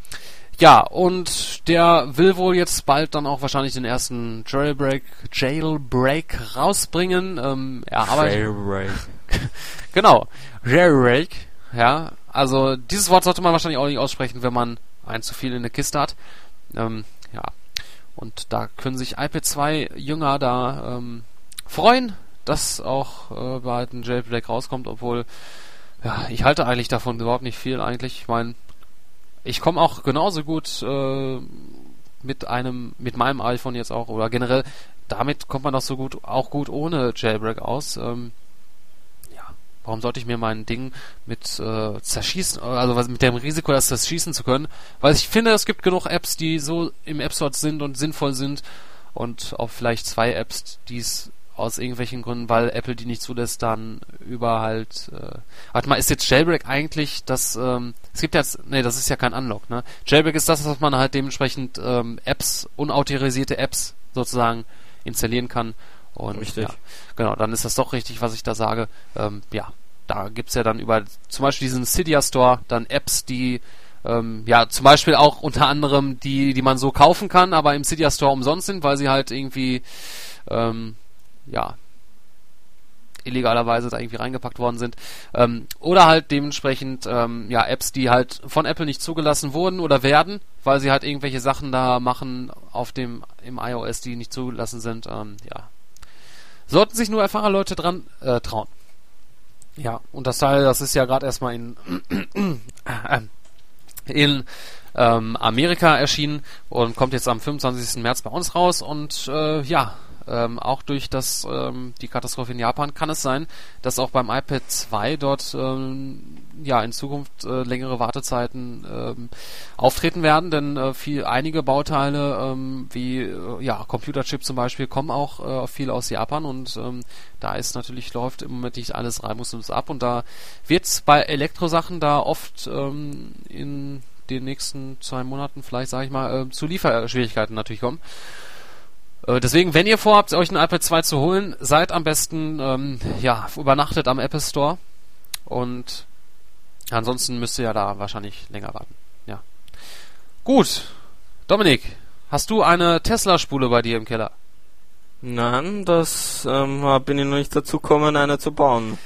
Ja, und der will wohl jetzt bald dann auch wahrscheinlich den ersten Jailbreak, Jailbreak rausbringen. Ähm, er arbeitet. Jailbreak. genau, Jailbreak. Ja, also dieses Wort sollte man wahrscheinlich auch nicht aussprechen, wenn man ein zu viel in der Kiste hat. Ähm, ja, und da können sich iPad 2 Jünger da ähm, freuen, dass auch äh, bald ein Jailbreak rauskommt, obwohl ja, ich halte eigentlich davon überhaupt nicht viel eigentlich. Ich meine, ich komme auch genauso gut äh, mit einem, mit meinem iPhone jetzt auch oder generell, damit kommt man doch so gut, auch gut ohne Jailbreak aus. Ähm, ja, warum sollte ich mir mein Ding mit äh, zerschießen, also was, mit dem Risiko, das zerschießen zu können? Weil ich finde, es gibt genug Apps, die so im App Store sind und sinnvoll sind und auch vielleicht zwei Apps, die es aus irgendwelchen Gründen, weil Apple die nicht zulässt, dann über halt. Äh, warte mal, ist jetzt Jailbreak eigentlich das? Ähm, es gibt jetzt, nee, das ist ja kein Unlock, ne? Jailbreak ist das, was man halt dementsprechend ähm, Apps, unautorisierte Apps sozusagen installieren kann. Und richtig. Ja, genau, dann ist das doch richtig, was ich da sage. Ähm, ja, da gibt's ja dann über zum Beispiel diesen Cydia Store dann Apps, die ähm, ja zum Beispiel auch unter anderem die, die man so kaufen kann, aber im Cydia Store umsonst sind, weil sie halt irgendwie ähm, ja, illegalerweise da irgendwie reingepackt worden sind. Ähm, oder halt dementsprechend ähm, ja Apps, die halt von Apple nicht zugelassen wurden oder werden, weil sie halt irgendwelche Sachen da machen auf dem im iOS, die nicht zugelassen sind. Ähm, ja, sollten sich nur erfahrene Leute dran äh, trauen. Ja, und das Teil, das ist ja gerade erstmal in in ähm, Amerika erschienen und kommt jetzt am 25. März bei uns raus und äh, ja, ähm, auch durch das ähm, die Katastrophe in Japan kann es sein, dass auch beim iPad 2 dort ähm, ja in Zukunft äh, längere Wartezeiten ähm, auftreten werden, denn äh, viel einige Bauteile ähm, wie äh, ja Computerchip zum Beispiel kommen auch äh, viel aus Japan. Und ähm, da ist natürlich läuft im Moment nicht alles reibungslos ab. Und da wird es bei Elektrosachen da oft ähm, in den nächsten zwei Monaten vielleicht sage ich mal äh, zu Lieferschwierigkeiten natürlich kommen. Äh, deswegen, wenn ihr vorhabt, euch ein iPad 2 zu holen, seid am besten, ähm, ja, übernachtet am Apple Store. Und ansonsten müsst ihr ja da wahrscheinlich länger warten. Ja. Gut. Dominik, hast du eine Tesla-Spule bei dir im Keller? Nein, das ähm, bin ich noch nicht dazu gekommen, eine zu bauen.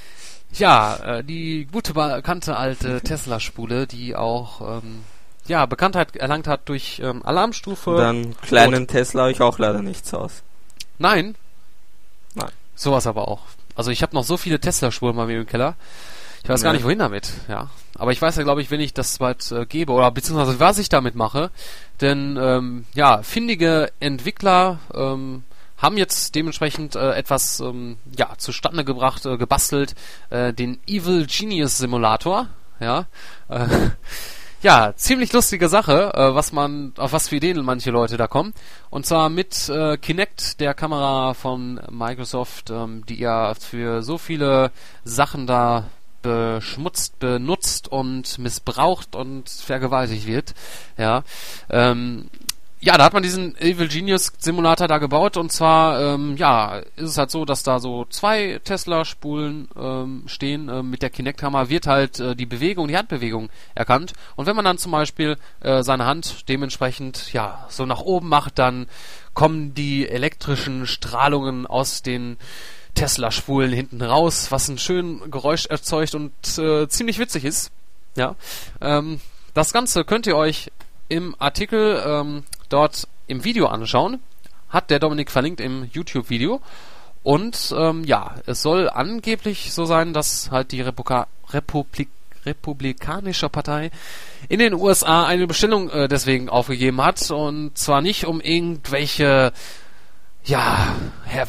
Ja, äh, die gute, bekannte alte Tesla-Spule, die auch ähm, ja, Bekanntheit erlangt hat durch ähm, Alarmstufe. Dann kleinen Rot. Tesla habe ich auch leider nichts aus. Nein. Nein. Sowas aber auch. Also ich habe noch so viele Tesla-Spuren bei mir im Keller. Ich weiß ja. gar nicht, wohin damit, ja. Aber ich weiß ja, glaube ich, wenn ich das bald äh, gebe, oder beziehungsweise was ich damit mache. Denn, ähm, ja, findige Entwickler ähm, haben jetzt dementsprechend äh, etwas ähm, ja, zustande gebracht, äh, gebastelt, äh, den Evil Genius Simulator, ja. Äh, ja, ziemlich lustige Sache, äh, was man, auf was für Ideen manche Leute da kommen. Und zwar mit äh, Kinect, der Kamera von Microsoft, ähm, die ja für so viele Sachen da beschmutzt, benutzt und missbraucht und vergewaltigt wird. Ja, ähm, ja, da hat man diesen Evil Genius Simulator da gebaut und zwar, ähm, ja, ist es halt so, dass da so zwei Tesla-Spulen ähm, stehen. Ähm, mit der Kinect-Hammer wird halt äh, die Bewegung, die Handbewegung erkannt und wenn man dann zum Beispiel äh, seine Hand dementsprechend, ja, so nach oben macht, dann kommen die elektrischen Strahlungen aus den Tesla-Spulen hinten raus, was ein schön Geräusch erzeugt und äh, ziemlich witzig ist. Ja, ähm, das Ganze könnt ihr euch im Artikel ähm, dort im Video anschauen. Hat der Dominik verlinkt im YouTube-Video. Und ähm, ja, es soll angeblich so sein, dass halt die Republika Republik Republikanische Partei in den USA eine Bestellung äh, deswegen aufgegeben hat. Und zwar nicht, um irgendwelche ja,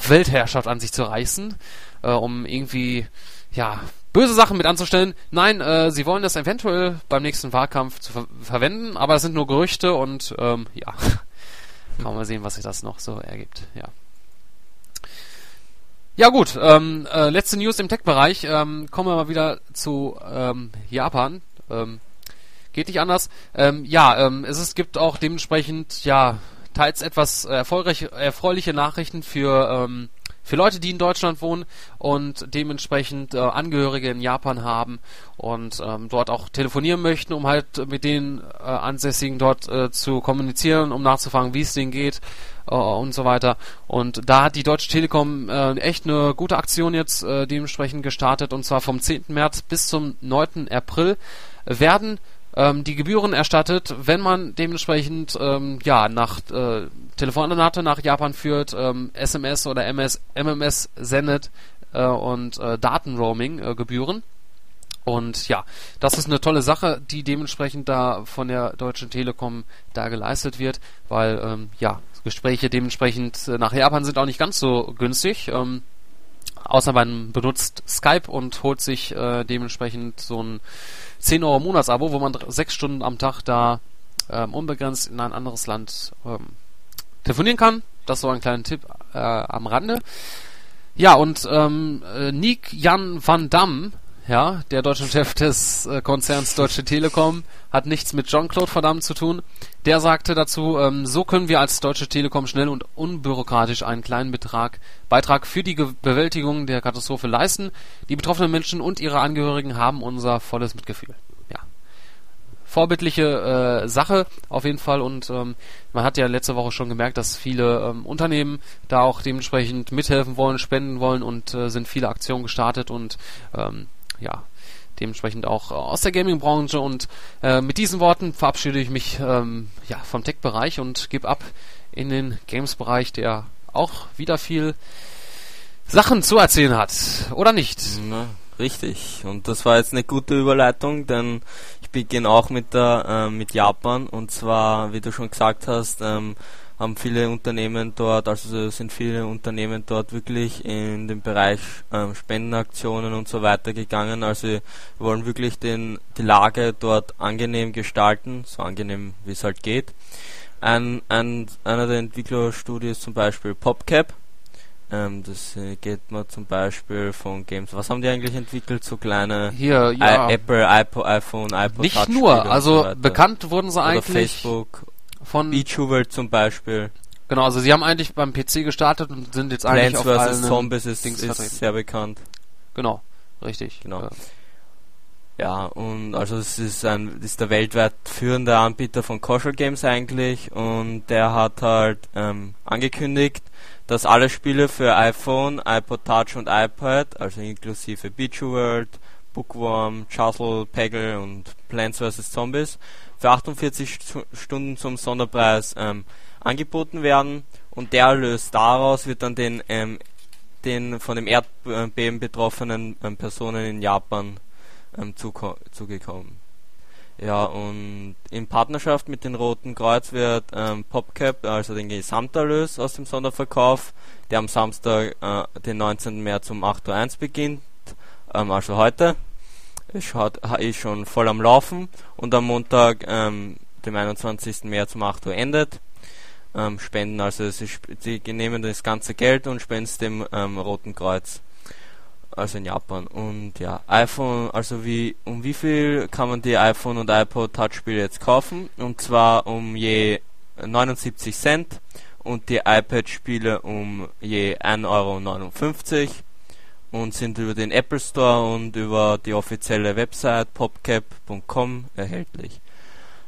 Weltherrschaft an sich zu reißen, äh, um irgendwie ja, böse Sachen mit anzustellen. Nein, äh, sie wollen das eventuell beim nächsten Wahlkampf zu ver verwenden, aber es sind nur Gerüchte und ähm, ja, kann mal sehen, was sich das noch so ergibt. Ja. Ja gut, ähm, äh, letzte News im Tech-Bereich. Ähm, kommen wir mal wieder zu ähm, Japan. Ähm, geht nicht anders. Ähm, ja, ähm, es, es gibt auch dementsprechend ja teils etwas erfreuliche Nachrichten für ähm, für Leute, die in Deutschland wohnen und dementsprechend äh, Angehörige in Japan haben und ähm, dort auch telefonieren möchten, um halt mit den äh, Ansässigen dort äh, zu kommunizieren, um nachzufragen, wie es denen geht äh, und so weiter. Und da hat die Deutsche Telekom äh, echt eine gute Aktion jetzt äh, dementsprechend gestartet und zwar vom 10. März bis zum 9. April werden ähm, die Gebühren erstattet, wenn man dementsprechend ähm, ja nach äh, Telefonate nach Japan führt, ähm, SMS oder MS, MMS sendet äh, und äh, Datenroaming-Gebühren. Äh, und ja, das ist eine tolle Sache, die dementsprechend da von der Deutschen Telekom da geleistet wird, weil ähm, ja Gespräche dementsprechend äh, nach Japan sind auch nicht ganz so günstig. Ähm, außer man benutzt Skype und holt sich äh, dementsprechend so ein 10 Euro Monatsabo, wo man sechs Stunden am Tag da ähm, unbegrenzt in ein anderes Land ähm, telefonieren kann. Das so ein kleiner Tipp äh, am Rande. Ja, und ähm, äh, Nick Jan van Damme, ja, der deutsche Chef des äh, Konzerns Deutsche Telekom, hat nichts mit Jean-Claude Van Damme zu tun. Der sagte dazu, ähm, so können wir als Deutsche Telekom schnell und unbürokratisch einen kleinen Betrag, Beitrag für die Ge Bewältigung der Katastrophe leisten. Die betroffenen Menschen und ihre Angehörigen haben unser volles Mitgefühl vorbildliche äh, Sache auf jeden Fall und ähm, man hat ja letzte Woche schon gemerkt, dass viele ähm, Unternehmen da auch dementsprechend mithelfen wollen, spenden wollen und äh, sind viele Aktionen gestartet und ähm, ja, dementsprechend auch aus der Gaming-Branche und äh, mit diesen Worten verabschiede ich mich ähm, ja, vom Tech-Bereich und gebe ab in den Games-Bereich, der auch wieder viel Sachen zu erzählen hat, oder nicht? Na, richtig. Und das war jetzt eine gute Überleitung, denn ich beginne auch mit der äh, mit Japan und zwar, wie du schon gesagt hast, ähm, haben viele Unternehmen dort, also sind viele Unternehmen dort wirklich in den Bereich ähm, Spendenaktionen und so weiter gegangen. Also wir wollen wirklich den, die Lage dort angenehm gestalten, so angenehm wie es halt geht. Ein, ein, einer der Entwicklerstudios zum Beispiel PopCap. Ähm, das äh, geht man zum Beispiel von Games. Was haben die eigentlich entwickelt? So kleine Hier, ja. I Apple, iPod, iPhone, iPod Nicht Touch nur, also so bekannt wurden sie Oder eigentlich Facebook, von VTuber zum Beispiel. genau, also sie haben eigentlich beim PC gestartet und sind jetzt eigentlich Plants auf vs. allen Zombies ist, Dings ist vertreten. sehr bekannt. Genau, richtig. Genau. Ja. Ja, und also es ist ein ist der weltweit führende Anbieter von Casual Games eigentlich und der hat halt ähm, angekündigt, dass alle Spiele für iPhone, iPod Touch und iPad, also inklusive Beach World, Bookworm, Chuzzle, Peggle und Plants vs. Zombies, für 48 Stu- Stunden zum Sonderpreis ähm, angeboten werden und der Erlös daraus wird dann den, ähm, den von dem Erdbeben betroffenen ähm, Personen in Japan ähm, zugekommen. Ja, und in Partnerschaft mit dem Roten Kreuz wird ähm, PopCap, also den Gesamterlös aus dem Sonderverkauf, der am Samstag, äh, den 19. März um 8.01 Uhr beginnt, ähm, also heute, ha- ist schon voll am Laufen und am Montag, ähm, dem 21. März um 8 Uhr endet. Ähm, spenden, also es ist, sie nehmen das ganze Geld und spenden es dem ähm, Roten Kreuz also in Japan. Und ja, iPhone, also wie, um wie viel kann man die iPhone und iPod Touch Spiele jetzt kaufen? Und zwar um je 79 Cent und die iPad Spiele um je 1,59 Euro und sind über den Apple Store und über die offizielle Website popcap.com erhältlich.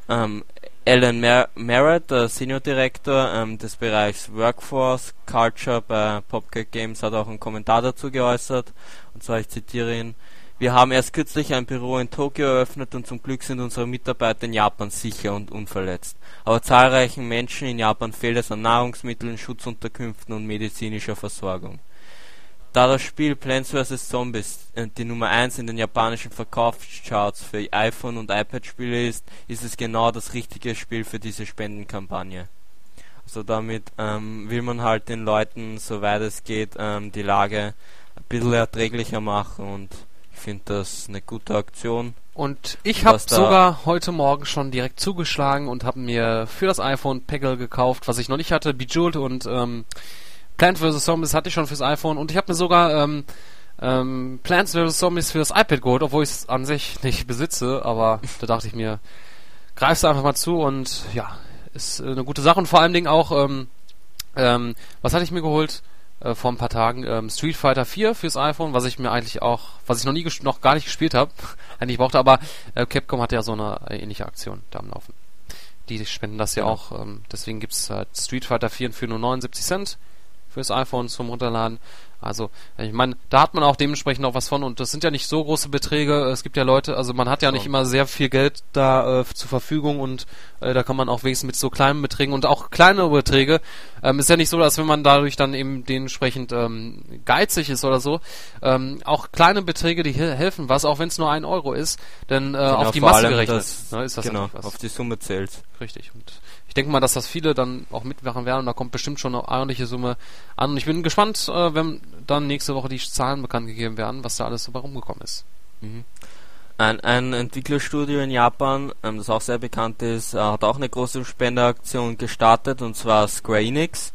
Ähm, Alan Mer Merritt, der Senior Director ähm, des Bereichs Workforce Culture bei PopCap Games, hat auch einen Kommentar dazu geäußert. Und zwar, ich zitiere ihn. Wir haben erst kürzlich ein Büro in Tokio eröffnet und zum Glück sind unsere Mitarbeiter in Japan sicher und unverletzt. Aber zahlreichen Menschen in Japan fehlt es an Nahrungsmitteln, Schutzunterkünften und medizinischer Versorgung. Da das Spiel Plants vs. Zombies äh, die Nummer 1 in den japanischen Verkaufscharts für iPhone und iPad-Spiele ist, ist es genau das richtige Spiel für diese Spendenkampagne. Also damit ähm, will man halt den Leuten, soweit es geht, ähm, die Lage ein bisschen erträglicher machen und ich finde das eine gute Aktion. Und ich habe sogar heute Morgen schon direkt zugeschlagen und habe mir für das iPhone Peggle gekauft, was ich noch nicht hatte, Bejeweled und ähm, Plants vs. Zombies hatte ich schon fürs iPhone und ich habe mir sogar ähm, ähm, Plants vs. Zombies für das iPad geholt, obwohl ich es an sich nicht besitze, aber da dachte ich mir, greifst du einfach mal zu und ja, ist eine gute Sache und vor allen Dingen auch, ähm, ähm, was hatte ich mir geholt? Äh, vor ein paar Tagen ähm, Street Fighter 4 fürs iPhone, was ich mir eigentlich auch, was ich noch nie noch gar nicht gespielt habe, eigentlich brauchte, aber äh, Capcom hat ja so eine äh, ähnliche Aktion da am Laufen. Die spenden das ja Genau. auch, ähm, deswegen gibt's halt Street Fighter 4 für nur 79 Cent fürs iPhone zum Runterladen. Also, ich meine, da hat man auch dementsprechend auch was von und das sind ja nicht so große Beträge. Es gibt ja Leute, also man hat ja nicht Ja. immer sehr viel Geld da äh, zur Verfügung und äh, da kann man auch wenigstens mit so kleinen Beträgen und auch kleinere Beträge. Ähm, ist ja nicht so, dass wenn man dadurch dann eben dementsprechend ähm, geizig ist oder so, ähm, auch kleine Beträge, die he helfen was, auch wenn es nur ein Euro ist, denn äh, Genau, auf die Masse gerechnet das- ne, ist das genau, auf die Summe zählt. Richtig. Und ich denke mal, dass das viele dann auch mitmachen werden und da kommt bestimmt schon eine ordentliche Summe an. Und ich bin gespannt, äh, wenn dann nächste Woche die Zahlen bekannt gegeben werden, was da alles so bei rumgekommen ist. Mhm. Ein, ein Entwicklerstudio in Japan, ähm, das auch sehr bekannt ist, äh, hat auch eine große Spendeaktion gestartet und zwar Square Enix.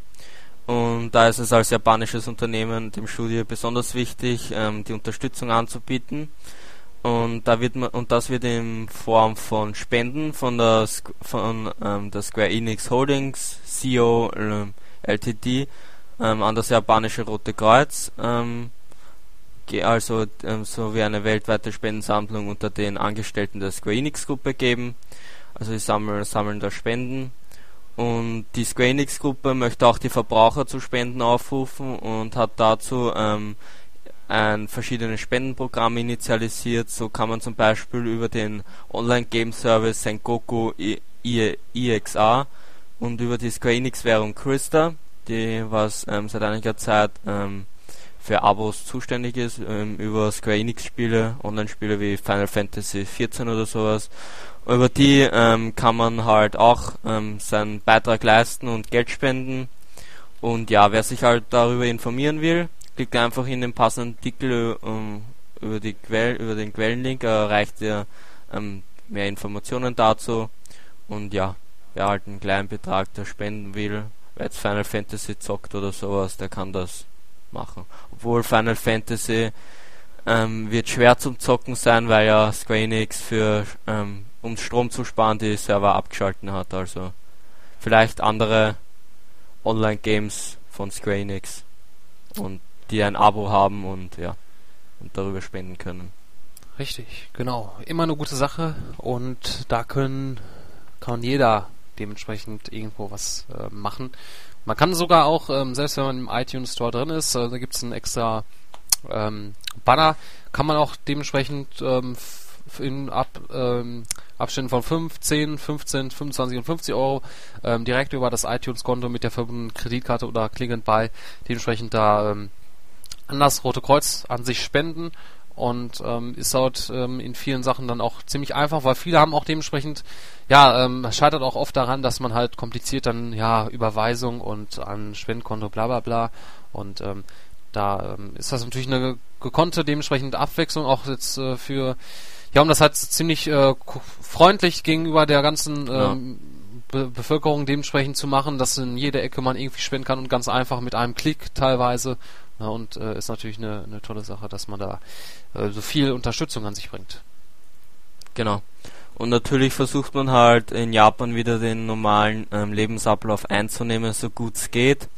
Und da ist es als japanisches Unternehmen dem Studio besonders wichtig, ähm, die Unterstützung anzubieten. Und da wird man und das wird in Form von Spenden von der von ähm, der Square Enix Holdings CEO ähm, Ltd ähm, an das japanische Rote Kreuz ähm, also ähm, so wie eine weltweite Spendensammlung unter den Angestellten der Square Enix Gruppe geben. Also sie sammeln, sammeln da Spenden. Und die Square Enix Gruppe möchte auch die Verbraucher zu Spenden aufrufen und hat dazu ähm, ein verschiedene Spendenprogramme initialisiert. So kann man zum Beispiel über den Online-Game-Service Sengoku IXA und über die Square Enix-Währung Krista, die was ähm, seit einiger Zeit ähm, für Abos zuständig ist, ähm, über Square Enix Spiele, Online-Spiele wie Final Fantasy 14 oder sowas. Über die ähm, kann man halt auch ähm, seinen Beitrag leisten und Geld spenden. Und ja, wer sich halt darüber informieren will, klickt einfach in den passenden Artikel ähm, über, die Quell, über den Quellenlink, erreicht ihr ähm, mehr Informationen dazu. Und ja, wer halt einen kleinen Betrag da spenden will, wer jetzt Final Fantasy zockt oder sowas, der kann das machen. Obwohl Final Fantasy ähm, wird schwer zum Zocken sein, weil ja Square Enix für ähm, um Strom zu sparen die Server abgeschalten hat. Also vielleicht andere Online-Games von Square Enix und die ein Abo haben und ja und darüber spenden können. Richtig, genau. Immer eine gute Sache und da können kann jeder dementsprechend irgendwo was äh, machen. Man kann sogar auch, ähm, selbst wenn man im iTunes Store drin ist, äh, da gibt es einen extra ähm, Banner, kann man auch dementsprechend ähm, in Ab, ähm, Abständen von 5, 10, 15, 25 und 50 Euro ähm, direkt über das iTunes-Konto mit der verbundenen Kreditkarte oder Klingend bei dementsprechend da ähm, an das Rote Kreuz an sich spenden. Und ähm, ist dort ähm, in vielen Sachen dann auch ziemlich einfach, weil viele haben auch dementsprechend, ja, ähm, scheitert auch oft daran, dass man halt kompliziert dann, ja, Überweisung und an Spendenkonto bla bla bla. Und ähm, da ähm, ist das natürlich eine gekonnte dementsprechend Abwechslung auch jetzt äh, für, ja, um das halt ziemlich äh, freundlich gegenüber der ganzen ähm, Be Bevölkerung dementsprechend zu machen, dass in jeder Ecke man irgendwie spenden kann und ganz einfach mit einem Klick teilweise ja, und äh, ist natürlich eine, eine tolle Sache, dass man da äh, so viel Unterstützung an sich bringt. Genau. Und natürlich versucht man halt in Japan wieder den normalen ähm, Lebensablauf einzunehmen, so gut es geht.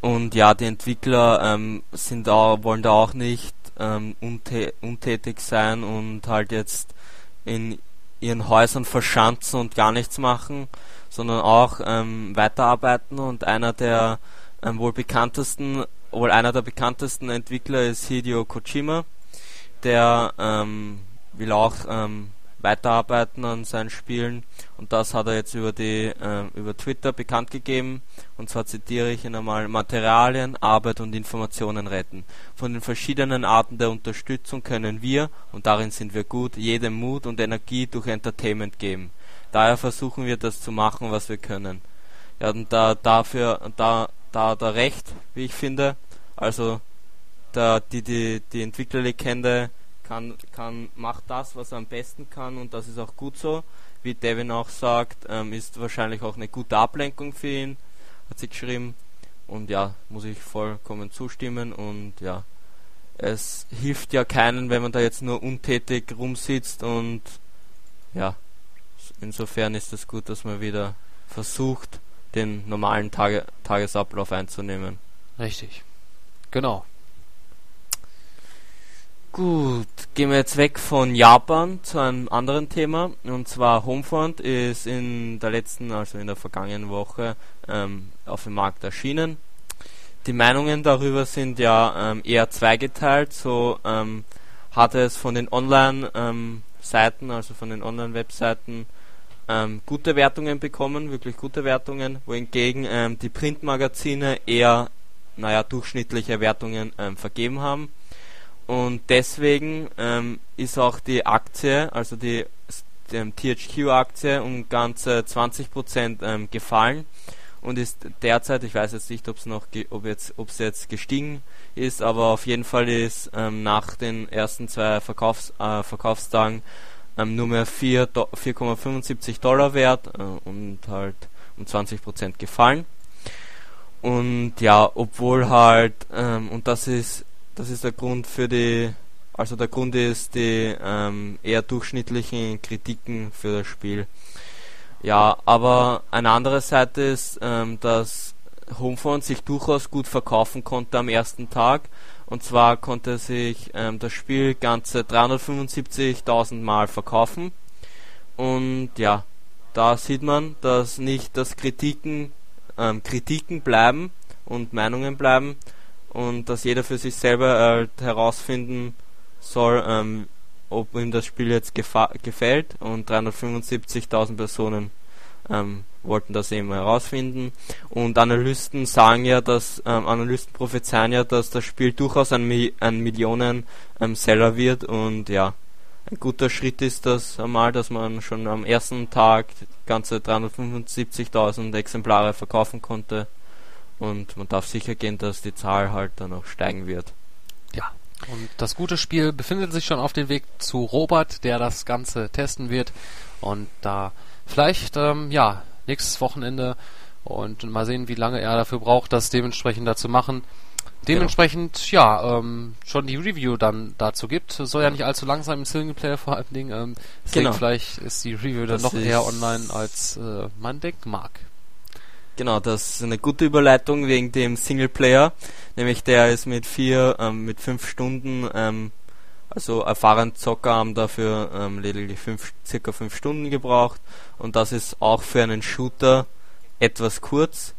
Und ja, die Entwickler ähm, sind auch, wollen da auch nicht ähm, untä untätig sein und halt jetzt in ihren Häusern verschanzen und gar nichts machen, sondern auch ähm, weiterarbeiten. Und einer der ähm, wohl bekanntesten wohl einer der bekanntesten Entwickler ist Hideo Kojima. Der ähm, will auch ähm, weiterarbeiten an seinen Spielen und das hat er jetzt über die äh, über Twitter bekannt gegeben und zwar zitiere ich ihn einmal Materialien, Arbeit und Informationen retten. Von den verschiedenen Arten der Unterstützung können wir und darin sind wir gut jedem Mut und Energie durch Entertainment geben. Daher versuchen wir das zu machen, was wir können. Ja, und da dafür da da hat er recht, wie ich finde. Also da die, die, die Entwicklerlegende kann, kann, macht das, was er am besten kann und das ist auch gut so. Wie Devin auch sagt, ähm, ist wahrscheinlich auch eine gute Ablenkung für ihn, hat sie geschrieben. Und ja, muss ich vollkommen zustimmen und ja, es hilft ja keinen, wenn man da jetzt nur untätig rumsitzt und ja, insofern ist es gut, dass man wieder versucht, den normalen Tage Tagesablauf einzunehmen. Richtig. Genau. Gut, gehen wir jetzt weg von Japan zu einem anderen Thema. Und zwar Homefront ist in der letzten, also in der vergangenen Woche ähm, auf dem Markt erschienen. Die Meinungen darüber sind ja ähm, eher zweigeteilt. So ähm, hat es von den Online-Seiten, ähm, also von den Online-Webseiten, ähm, gute Wertungen bekommen, wirklich gute Wertungen, wohingegen ähm, die Printmagazine eher, naja, durchschnittliche Wertungen ähm, vergeben haben. Und deswegen ähm, ist auch die Aktie, also die, die THQ-Aktie, um ganze 20% ähm, gefallen und ist derzeit, ich weiß jetzt nicht, ob es noch, ob jetzt, ob es jetzt gestiegen ist, aber auf jeden Fall ist ähm, nach den ersten zwei Verkaufs, äh, Verkaufstagen ähm, nur mehr 4,75 Dollar wert äh, und halt um 20% gefallen. Und ja, obwohl halt, ähm, und das ist, das ist der Grund für die, also der Grund ist die ähm, eher durchschnittlichen Kritiken für das Spiel. Ja, aber eine andere Seite ist, ähm, dass Homefront sich durchaus gut verkaufen konnte am ersten Tag und zwar konnte sich ähm, das Spiel ganze 375.000 Mal verkaufen. Und ja, da sieht man, dass nicht dass Kritiken ähm, Kritiken bleiben und Meinungen bleiben und dass jeder für sich selber halt herausfinden soll, ähm, ob ihm das Spiel jetzt gefällt und 375.000 Personen ähm, wollten das eben herausfinden. Und Analysten sagen ja, dass ähm, Analysten prophezeien ja, dass das Spiel durchaus ein, Mi ein Millionen ähm, Seller wird und ja, ein guter Schritt ist das einmal, dass man schon am ersten Tag ganze 375.000 Exemplare verkaufen konnte und man darf sicher gehen, dass die Zahl halt dann auch steigen wird. Ja, und das gute Spiel befindet sich schon auf dem Weg zu Robert, der das Ganze testen wird und da vielleicht, ähm, ja, nächstes Wochenende und mal sehen, wie lange er dafür braucht, das dementsprechend dazu machen. Dementsprechend, genau. ja, ähm, schon die Review dann dazu gibt. Soll ja nicht allzu lang sein im Singleplayer vor allen Dingen. Ähm, deswegen genau. vielleicht ist die Review dann das noch eher online, als äh, man denken mag. Genau, das ist eine gute Überleitung wegen dem Singleplayer. Nämlich der ist mit vier, ähm, mit fünf Stunden, ähm, also erfahrene Zocker haben dafür ähm, lediglich fünf, circa fünf Stunden gebraucht. Und das ist auch für einen Shooter etwas kurz.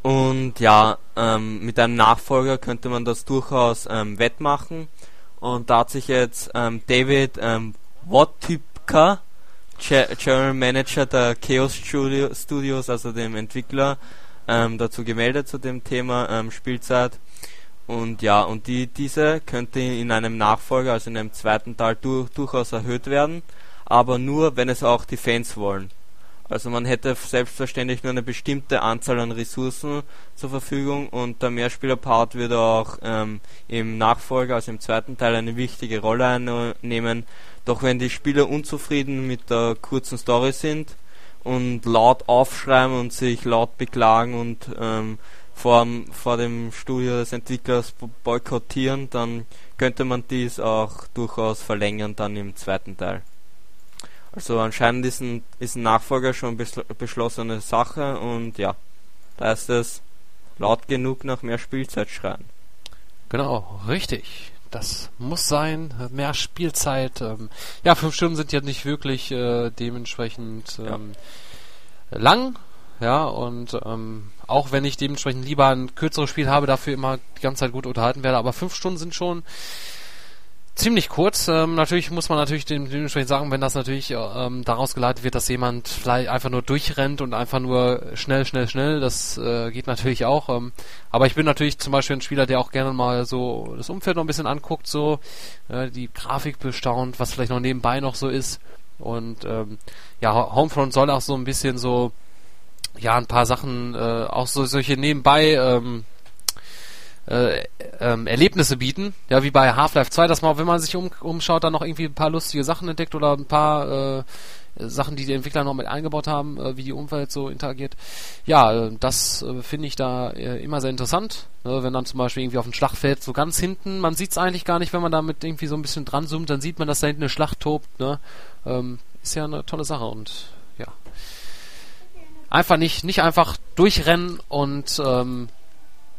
Und ja, ähm, mit einem Nachfolger könnte man das durchaus ähm, wettmachen. Und da hat sich jetzt ähm, David ähm, Wottypka, General Manager der Chaos Studio, Studios, also dem Entwickler, ähm, dazu gemeldet zu dem Thema ähm, Spielzeit. Und ja, und die, diese könnte in einem Nachfolger, also in einem zweiten Teil, du, durchaus erhöht werden, aber nur, wenn es auch die Fans wollen. Also man hätte selbstverständlich nur eine bestimmte Anzahl an Ressourcen zur Verfügung und der Mehrspieler-Part würde auch ähm, im Nachfolger, also im zweiten Teil, eine wichtige Rolle einnehmen. Doch wenn die Spieler unzufrieden mit der kurzen Story sind und laut aufschreiben und sich laut beklagen und ähm, vor, vor dem Studio des Entwicklers boykottieren, dann könnte man dies auch durchaus verlängern dann im zweiten Teil. Also anscheinend ist ein, ist ein Nachfolger schon beschlossene Sache und ja, da ist es laut genug nach mehr Spielzeit schreien. Genau, richtig. Das muss sein, mehr Spielzeit. Ähm, ja, fünf Stunden sind ja nicht wirklich äh, dementsprechend ähm, ja. lang. Ja, und ähm, auch wenn ich dementsprechend lieber ein kürzeres Spiel habe, dafür immer die ganze Zeit gut unterhalten werde, aber fünf Stunden sind schon ziemlich kurz. Ähm, natürlich muss man natürlich dementsprechend sagen, wenn das natürlich ähm, daraus geleitet wird, dass jemand vielleicht einfach nur durchrennt und einfach nur schnell, schnell, schnell, das äh, geht natürlich auch. Ähm, aber ich bin natürlich zum Beispiel ein Spieler, der auch gerne mal so das Umfeld noch ein bisschen anguckt, so äh, die Grafik bestaunt, was vielleicht noch nebenbei noch so ist. Und ähm, ja, Homefront soll auch so ein bisschen so ja ein paar Sachen, äh, auch so solche nebenbei ähm, äh, ähm, Erlebnisse bieten. Ja, wie bei Half-Life 2, dass man, wenn man sich um, umschaut, dann noch irgendwie ein paar lustige Sachen entdeckt oder ein paar äh, Sachen, die die Entwickler noch mit eingebaut haben, äh, wie die Umwelt so interagiert. Ja, äh, das äh, finde ich da äh, immer sehr interessant. Ne? Wenn dann zum Beispiel irgendwie auf dem Schlachtfeld so ganz hinten, man sieht es eigentlich gar nicht, wenn man damit irgendwie so ein bisschen dran zoomt, dann sieht man, dass da hinten eine Schlacht tobt. Ne? Ähm, ist ja eine tolle Sache und ja. Einfach nicht, nicht einfach durchrennen und ähm,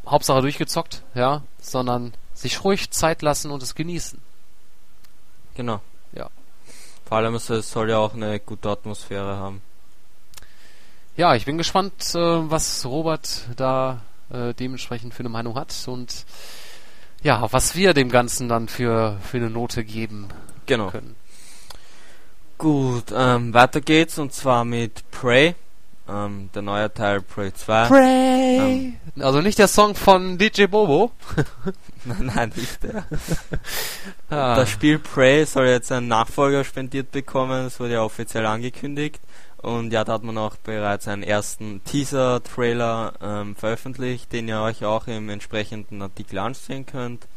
Hauptsache durchgezockt, ja, sondern sich ruhig Zeit lassen und es genießen. Genau. Ja. Vor allem es soll ja auch eine gute Atmosphäre haben. Ja, ich bin gespannt, äh, was Robert da äh, dementsprechend für eine Meinung hat und ja, was wir dem Ganzen dann für, für eine Note geben genau. können. Gut, ähm, weiter geht's und zwar mit Prey. Ähm, der neue Teil Prey 2. Prey! Ähm, also nicht der Song von DJ Bobo. nein, nein, nicht der. ah. Das Spiel Prey soll jetzt einen Nachfolger spendiert bekommen, das wurde ja offiziell angekündigt. Und ja, da hat man auch bereits einen ersten Teaser-Trailer ähm, veröffentlicht, den ihr euch auch im entsprechenden Artikel ansehen könnt.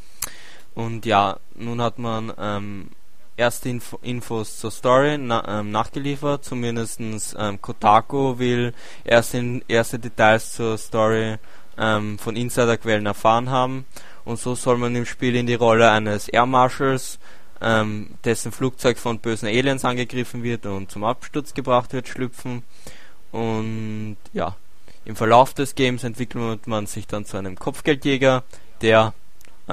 Und ja, nun hat man ähm, erste Info Infos zur Story na, ähm, nachgeliefert. Zumindest ähm, Kotaku will erst in, erste Details zur Story ähm, von Insiderquellen erfahren haben. Und so soll man im Spiel in die Rolle eines Air Marshals, ähm, dessen Flugzeug von bösen Aliens angegriffen wird und zum Absturz gebracht wird, schlüpfen. Und ja, im Verlauf des Games entwickelt man sich dann zu einem Kopfgeldjäger, der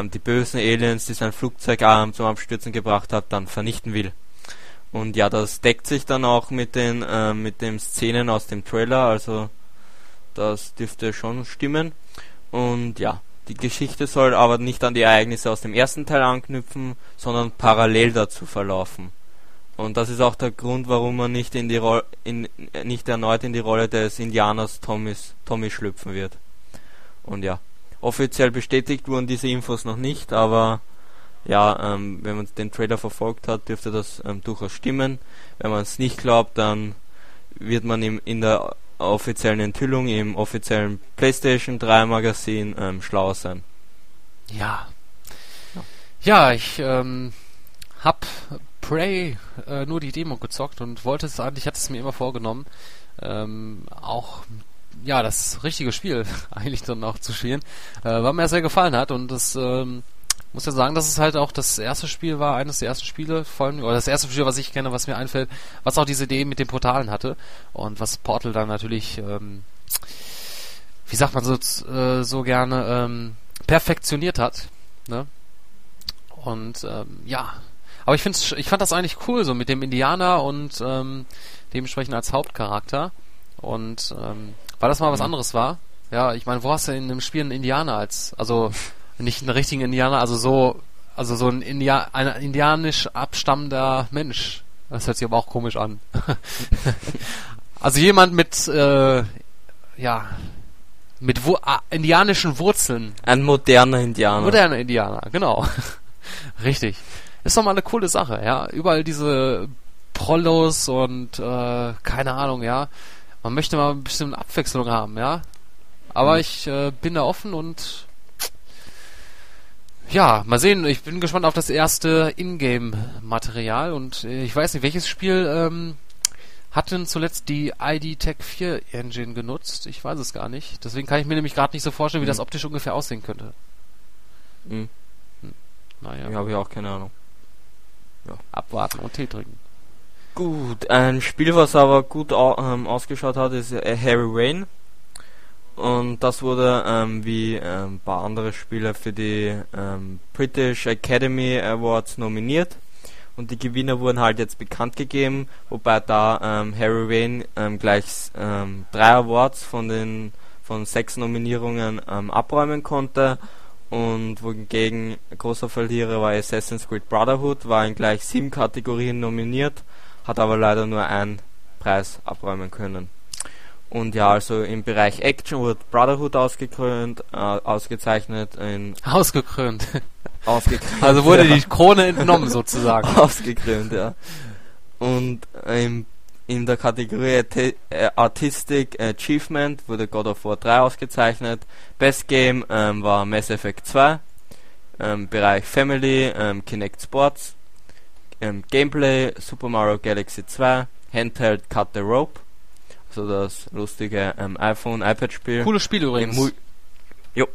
die bösen Aliens, die sein Flugzeug ähm, zum Abstürzen gebracht hat, dann vernichten will. Und ja, das deckt sich dann auch mit den äh, mit den Szenen aus dem Trailer, also das dürfte schon stimmen. Und ja, die Geschichte soll aber nicht an die Ereignisse aus dem ersten Teil anknüpfen, sondern parallel dazu verlaufen. Und das ist auch der Grund, warum er nicht in die Rolle, in, nicht erneut in die Rolle des Indianers Tommys, Tommy schlüpfen wird. Und ja, offiziell bestätigt wurden diese Infos noch nicht, aber ja, ähm, wenn man den Trailer verfolgt hat, dürfte das ähm, durchaus stimmen. Wenn man es nicht glaubt, dann wird man ihm in der offiziellen Enthüllung im offiziellen PlayStation 3 Magazin ähm, schlauer sein. Ja. Ja, ich ähm, hab Prey äh, nur die Demo gezockt und wollte es eigentlich, hatte es mir immer vorgenommen, ähm, auch ja das richtige Spiel eigentlich dann auch zu spielen, äh, weil mir sehr gefallen hat und das ähm, muss ja sagen, dass es halt auch das erste Spiel war, eines der ersten Spiele, vor allem, oder das erste Spiel, was ich kenne, was mir einfällt, was auch diese Idee mit den Portalen hatte und was Portal dann natürlich, ähm, wie sagt man so, äh, so gerne, ähm, perfektioniert hat. Ne? Und ähm, ja, aber ich finde ich fand das eigentlich cool, so mit dem Indianer und ähm, dementsprechend als Hauptcharakter. Und ähm, weil das mal was mhm. anderes war. Ja, ich meine, wo hast du in einem Spiel einen Indianer als, also nicht einen richtigen Indianer, also so, also so ein, India, ein indianisch abstammender Mensch. Das hört sich aber auch komisch an. also jemand mit, äh, ja, mit Wu ah, indianischen Wurzeln. Ein moderner Indianer. Moderner Indianer, genau. Richtig. Ist doch mal eine coole Sache, ja. Überall diese Prollos und äh, keine Ahnung, ja. Man möchte mal ein bisschen Abwechslung haben, ja. Aber mhm. ich äh, bin da offen und ja, mal sehen. Ich bin gespannt auf das erste Ingame-Material und äh, ich weiß nicht, welches Spiel ähm, hat denn zuletzt die ID Tech 4 Engine genutzt? Ich weiß es gar nicht. Deswegen kann ich mir nämlich gerade nicht so vorstellen, wie mhm. das optisch ungefähr aussehen könnte. Mhm. Hm. Naja. Ich habe ja auch keine Ahnung. Ja. Abwarten und Tee trinken. Gut, ein Spiel, was aber gut ähm, ausgeschaut hat, ist äh, Harry Rain. Und das wurde ähm, wie ähm, ein paar andere Spiele für die ähm, British Academy Awards nominiert. Und die Gewinner wurden halt jetzt bekannt gegeben, wobei da ähm, Harry Wayne ähm, gleich ähm, drei Awards von den von sechs Nominierungen ähm, abräumen konnte. Und wohingegen großer Verlierer war Assassin's Creed Brotherhood, war in gleich sieben Kategorien nominiert, hat aber leider nur einen Preis abräumen können. Und ja, also im Bereich Action wurde Brotherhood ausgekrönt, äh, ausgezeichnet. In ausgekrönt. Ausgekrönt. Also wurde ja. die Krone entnommen sozusagen. Ausgekrönt, ja. Und im, in der Kategorie äh, Artistic Achievement wurde God of War 3 ausgezeichnet. Best Game ähm, war Mass Effect 2. Ähm, Bereich Family, ähm, Kinect Sports. Ähm, Gameplay Super Mario Galaxy 2. Handheld Cut the Rope so das lustige ähm, iPhone, iPad-Spiel. Cooles Spiel übrigens. Im, jo.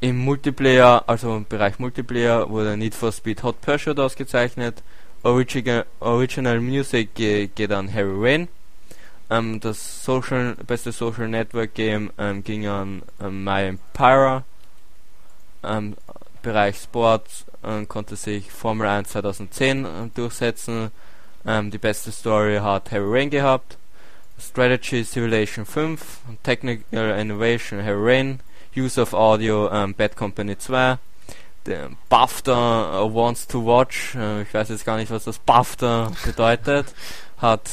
Im Multiplayer, also im Bereich Multiplayer, wurde Need for Speed Hot Pursuit ausgezeichnet. Original, Original Music geht an Harry Rain. Ähm, das Social, beste Social Network Game ähm, ging an ähm, My Empire. Bereich Sport ähm, konnte sich Formel 1 2010 ähm, durchsetzen. Ähm, die beste Story hat Harry Rain gehabt. Strategy Simulation 5, Technical Innovation Rain, Use of Audio ähm, Bad Company 2, der BAFTA uh, Wants to Watch, äh, ich weiß jetzt gar nicht, was das BAFTA bedeutet, hat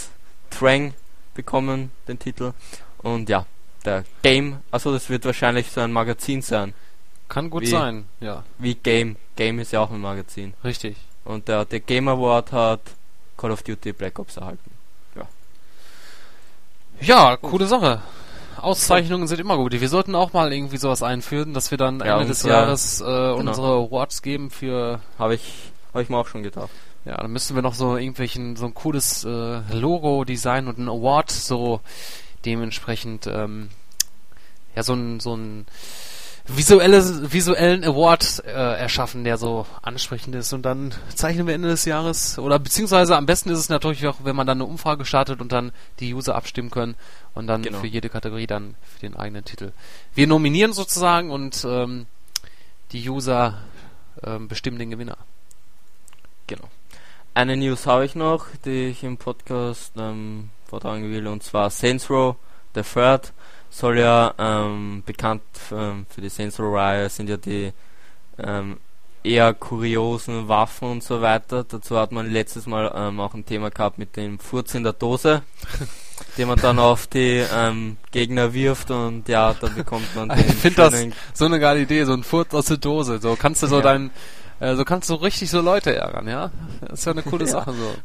Trang bekommen, den Titel. Und ja, der Game, also das wird wahrscheinlich so ein Magazin sein. Kann gut wie, sein, ja. Wie Game. Game ist ja auch ein Magazin. Richtig. Und der, der Game Award hat Call of Duty Black Ops erhalten. Ja, coole Sache. Auszeichnungen sind immer gut. Wir sollten auch mal irgendwie sowas einführen, dass wir dann ja, Ende des Jahres äh, genau. unsere Awards geben für. Habe ich, habe ich mir auch schon gedacht. Ja, dann müssten wir noch so irgendwelchen so ein cooles äh, Logo designen und ein Award so dementsprechend ähm, ja so ein so ein visuelle, visuellen Award äh, erschaffen, der so ansprechend ist. Und dann zeichnen wir Ende des Jahres, oder beziehungsweise am besten ist es natürlich auch, wenn man dann eine Umfrage startet und dann die User abstimmen können und dann genau. für jede Kategorie dann für den eigenen Titel. Wir nominieren sozusagen und ähm, die User ähm, bestimmen den Gewinner. Genau. Eine News habe ich noch, die ich im Podcast ähm, vortragen will, und zwar Saints Row, The Third soll ja ähm, bekannt ähm, für die Row Reihe sind ja die ähm, eher kuriosen Waffen und so weiter. Dazu hat man letztes Mal ähm, auch ein Thema gehabt mit dem Furz in der Dose, den man dann auf die ähm, Gegner wirft und ja, dann bekommt man den Ich finde das so eine geile Idee, so ein Furz aus der Dose. So kannst du so ja. deinen äh, so kannst du richtig so Leute ärgern, ja? Das ist ja eine coole ja. Sache so.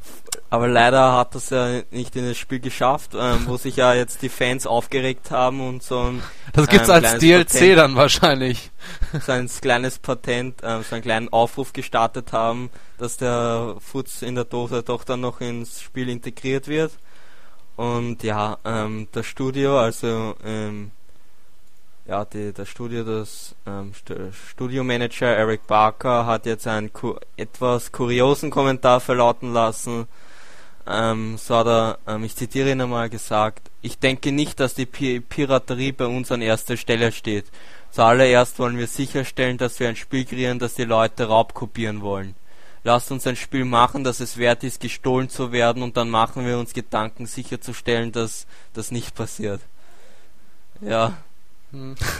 Aber leider hat das ja nicht in das Spiel geschafft, ähm, wo sich ja jetzt die Fans aufgeregt haben und so ein Das gibt's ähm, als DLC Patent, dann wahrscheinlich. So ein kleines Patent, ähm, so einen kleinen Aufruf gestartet haben, dass der Futz in der Dose doch dann noch ins Spiel integriert wird. Und ja, ähm, das Studio, also ähm, ja, die, das Studio, das ähm, St Studiomanager Eric Barker hat jetzt einen ku etwas kuriosen Kommentar verlauten lassen. Ähm, so hat er, ähm, ich zitiere ihn einmal gesagt, ich denke nicht, dass die Pi Piraterie bei uns an erster Stelle steht. Zuallererst wollen wir sicherstellen, dass wir ein Spiel kreieren, das die Leute raubkopieren wollen. Lasst uns ein Spiel machen, das es wert ist, gestohlen zu werden, und dann machen wir uns Gedanken sicherzustellen, dass das nicht passiert. Ja.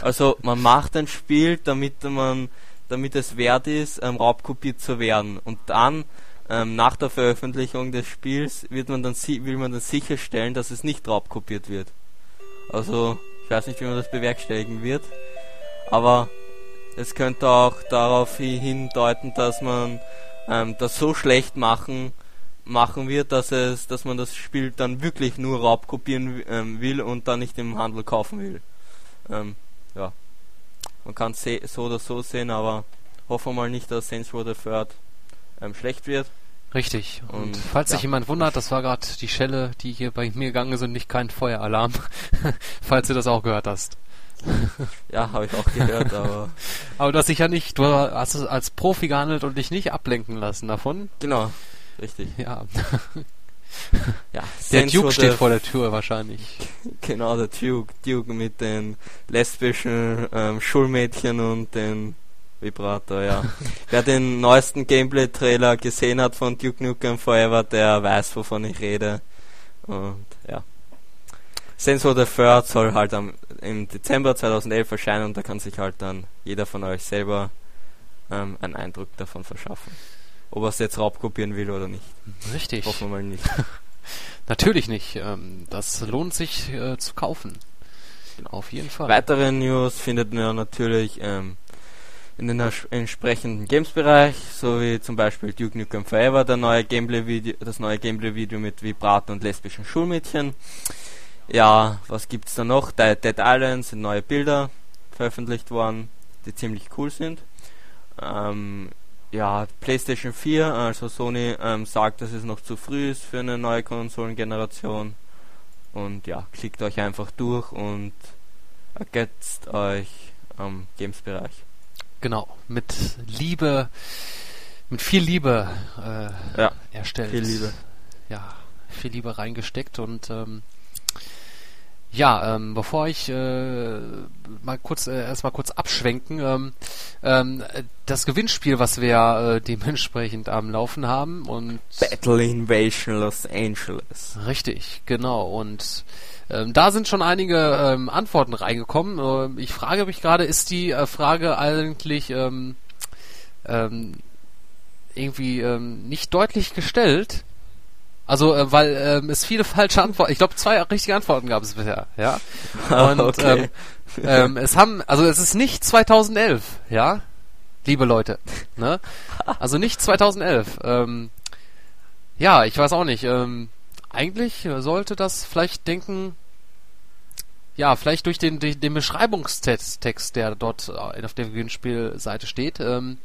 Also man macht ein Spiel, damit man, damit es wert ist, ähm, raubkopiert zu werden. Und dann ähm, nach der Veröffentlichung des Spiels wird man dann will man dann sicherstellen, dass es nicht raubkopiert wird. Also ich weiß nicht, wie man das bewerkstelligen wird, aber es könnte auch darauf hindeuten, dass man ähm, das so schlecht machen machen wird, dass es, dass man das Spiel dann wirklich nur raubkopieren ähm, will und dann nicht im Handel kaufen will. Ähm, ja, man kann es so oder so sehen, aber hoffen wir mal nicht, dass Saints Row the Third ähm, schlecht wird. Richtig. Und, und falls ja. sich jemand wundert, das war gerade die Schelle, die hier bei mir gegangen ist und nicht kein Feueralarm. falls du das auch gehört hast. ja, habe ich auch gehört, aber. aber du hast dich ja nicht, du hast als Profi gehandelt und dich nicht ablenken lassen davon. Genau, richtig. Ja. Ja, der Duke steht vor der Tür wahrscheinlich. Genau, der Duke, Duke mit den lesbischen ähm, Schulmädchen und den Vibrator, ja. Wer den neuesten Gameplay-Trailer gesehen hat von Duke Nukem Forever, der weiß, wovon ich rede. Und ja. Sensor the Third soll halt am, im Dezember 2011 erscheinen und da kann sich halt dann jeder von euch selber ähm, einen Eindruck davon verschaffen ob er es jetzt raubkopieren will oder nicht. Richtig. Hoffen wir mal nicht. Natürlich nicht. Ähm, das lohnt sich äh, zu kaufen. Genau. Auf jeden Fall. Weitere News findet man natürlich ähm, in den entsprechenden Games-Bereich, so wie zum Beispiel Duke Nukem Forever, der neue Gameplay-Video, das neue Gameplay-Video mit Vibraten und lesbischen Schulmädchen. Ja, was gibt's da noch? Dead Island sind neue Bilder veröffentlicht worden, die ziemlich cool sind. Ähm, ja, PlayStation 4, also Sony ähm, sagt, dass es noch zu früh ist für eine neue Konsolengeneration. Und ja, klickt euch einfach durch und ergetzt euch am Games-Bereich. Genau, mit Liebe, mit viel Liebe äh, ja, erstellt. Viel Liebe. Ja, viel Liebe reingesteckt und ähm, ja, ähm, bevor ich äh, mal kurz äh, erstmal kurz abschwenken, ähm, ähm, das Gewinnspiel, was wir äh, dementsprechend am Laufen haben und Battle Invasion Los Angeles. Richtig, genau und ähm, da sind schon einige ähm, Antworten reingekommen. Ähm, ich frage mich gerade, ist die äh, Frage eigentlich ähm, ähm, irgendwie ähm, nicht deutlich gestellt? Also, äh, weil ähm, es viele falsche Antworten, ich glaube zwei richtige Antworten gab es bisher, ja. Und okay. ähm, ähm, es haben, also es ist nicht 2011, ja, liebe Leute, ne? Also nicht 2011. Ähm, ja, ich weiß auch nicht. Ähm, eigentlich sollte das vielleicht denken, ja, vielleicht durch den, den, den Beschreibungstext, der dort äh, auf der Gewinnspielseite steht. Ähm,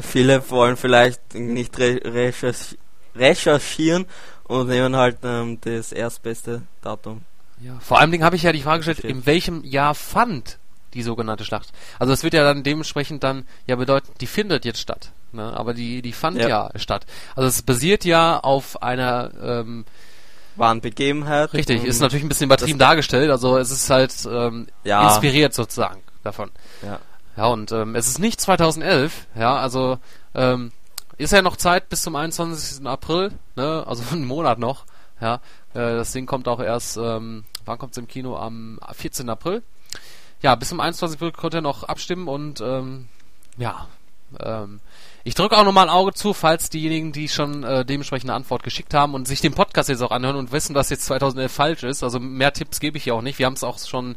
Viele wollen vielleicht nicht re recherchieren recherchieren und nehmen halt ähm, das erstbeste Datum. Ja, vor allem habe ich ja die Frage gestellt, in welchem Jahr fand die sogenannte Schlacht? Also es wird ja dann dementsprechend dann ja bedeuten, die findet jetzt statt. Ne? Aber die, die fand ja. ja statt. Also es basiert ja auf einer ähm, wahren Begebenheit. Richtig, ist natürlich ein bisschen übertrieben dargestellt, also es ist halt ähm, ja. inspiriert sozusagen davon. Ja. Ja, und ähm, es ist nicht 2011, ja, also ähm, ist ja noch Zeit bis zum 21. April, ne? Also einen Monat noch. Ja, äh, das Ding kommt auch erst, ähm, wann kommt es im Kino? Am 14. April. Ja, bis zum 21. April könnt ihr noch abstimmen und ähm, ja, ähm, ich drücke auch nochmal ein Auge zu, falls diejenigen, die schon äh, dementsprechend eine Antwort geschickt haben und sich den Podcast jetzt auch anhören und wissen, dass jetzt 2011 falsch ist. Also mehr Tipps gebe ich ja auch nicht. Wir haben es auch schon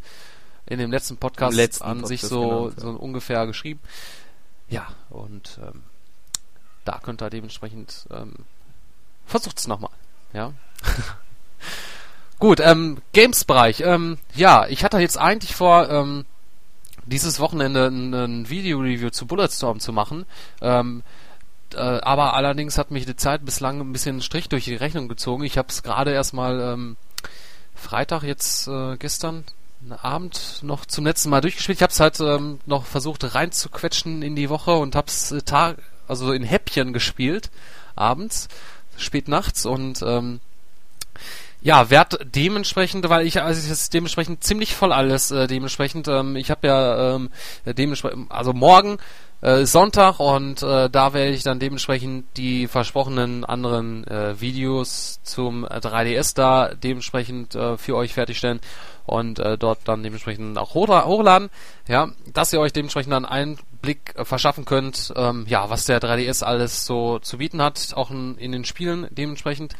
in dem letzten Podcast letzten an Podcast sich so, ja. so ungefähr geschrieben. Ja, und ähm, da könnt ihr dementsprechend ähm, versucht's nochmal. Ja. Gut, ähm, Games-Bereich. Ähm, ja, ich hatte jetzt eigentlich vor, ähm, dieses Wochenende ein, ein Video-Review zu Bulletstorm zu machen. Ähm, äh, aber allerdings hat mich die Zeit bislang ein bisschen einen Strich durch die Rechnung gezogen. Ich habe es gerade erstmal ähm, Freitag jetzt äh, gestern Abend noch zum letzten Mal durchgespielt. Ich habe es halt ähm, noch versucht reinzuquetschen in die Woche und habe es äh, Tag, also in Häppchen gespielt abends, spät nachts und ähm, ja, werd dementsprechend, weil ich also ist dementsprechend ziemlich voll alles äh, dementsprechend. Ähm, ich habe ja ähm, dementsprechend, also morgen äh, Sonntag und äh, da werde ich dann dementsprechend die versprochenen anderen äh, Videos zum 3DS da dementsprechend äh, für euch fertigstellen und äh, dort dann dementsprechend auch hochla- hochladen. Ja, dass ihr euch dementsprechend dann einen Blick äh, verschaffen könnt, ähm, ja, was der 3DS alles so zu bieten hat, auch in, in den Spielen dementsprechend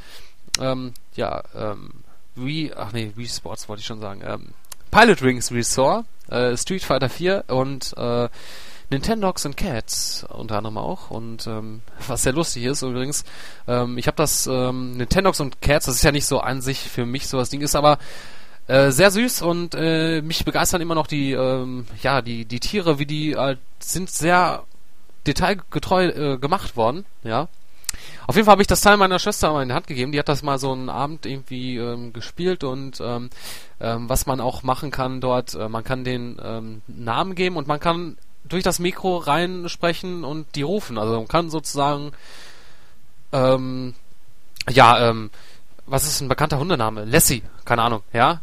ähm, ja, ähm, Wii, ach nee, Wii Sports wollte ich schon sagen, ähm, Pilot Rings Resort, äh, Street Fighter 4 und äh, Nintendogs and Cats unter anderem auch und ähm, was sehr lustig ist übrigens, ähm, ich habe das ähm, Nintendogs und Cats, das ist ja nicht so an sich für mich so das Ding ist, aber äh, sehr süß und äh, mich begeistern immer noch die ähm, ja die die Tiere, wie die äh, sind sehr detailgetreu äh, gemacht worden, ja. Auf jeden Fall habe ich das Teil meiner Schwester mal in die Hand gegeben. Die hat das mal so einen Abend irgendwie ähm, gespielt und ähm, ähm, was man auch machen kann dort, äh, man kann den ähm, Namen geben und man kann durch das Mikro reinsprechen und die rufen. Also man kann sozusagen ähm, ja, ähm, was ist ein bekannter Hundename? Lassie, keine Ahnung, ja?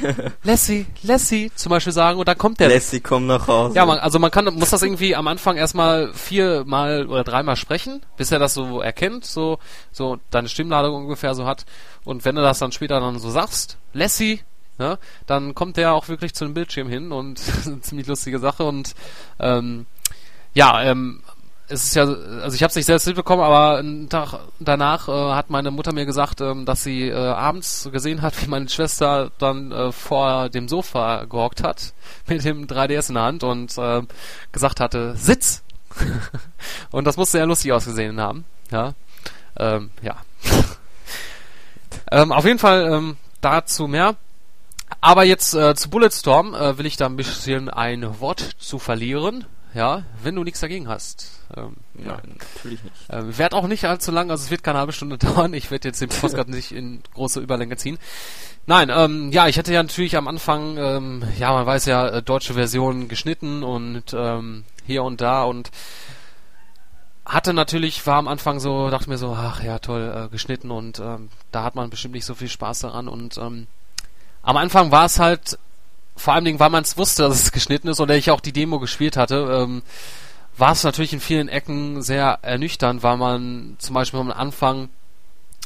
Lassie, Lassie zum Beispiel sagen und dann kommt der Lassie, komm nach Hause. ja, man, also man kann, muss das irgendwie am Anfang erstmal viermal oder dreimal sprechen, bis er das so erkennt, so, so deine Stimmladung ungefähr so hat. Und wenn du das dann später dann so sagst, Lassie, ne, dann kommt der auch wirklich zu dem Bildschirm hin und ziemlich lustige Sache und ähm, ja, ähm, es ist ja, also ich habe es nicht selbst mitbekommen, aber einen Tag danach äh, hat meine Mutter mir gesagt, ähm, dass sie äh, abends gesehen hat, wie meine Schwester dann äh, vor dem Sofa gehockt hat mit dem 3DS in der Hand und äh, gesagt hatte, Sitz! und das musste ja lustig ausgesehen haben. Ja. Ähm, ja. ähm, auf jeden Fall ähm, dazu mehr. Aber jetzt äh, zu Bulletstorm äh, will ich da ein bisschen ein Wort zu verlieren. Ja, wenn du nichts dagegen hast. Ähm, ja. Nein, natürlich nicht. Ähm, wird auch nicht allzu lang, also es wird keine halbe Stunde dauern. Ich werde jetzt den Podcast nicht in große Überlänge ziehen. Nein, ähm, ja, ich hatte ja natürlich am Anfang, ähm, ja, man weiß ja, äh, deutsche Version geschnitten und ähm, hier und da und hatte natürlich, war am Anfang so, dachte mir so, ach ja, toll, äh, geschnitten und ähm, da hat man bestimmt nicht so viel Spaß daran und ähm, am Anfang war es halt, vor allen Dingen, weil man es wusste, dass es geschnitten ist oder ich auch die Demo gespielt hatte, ähm, war es natürlich in vielen Ecken sehr ernüchternd, weil man zum Beispiel am Anfang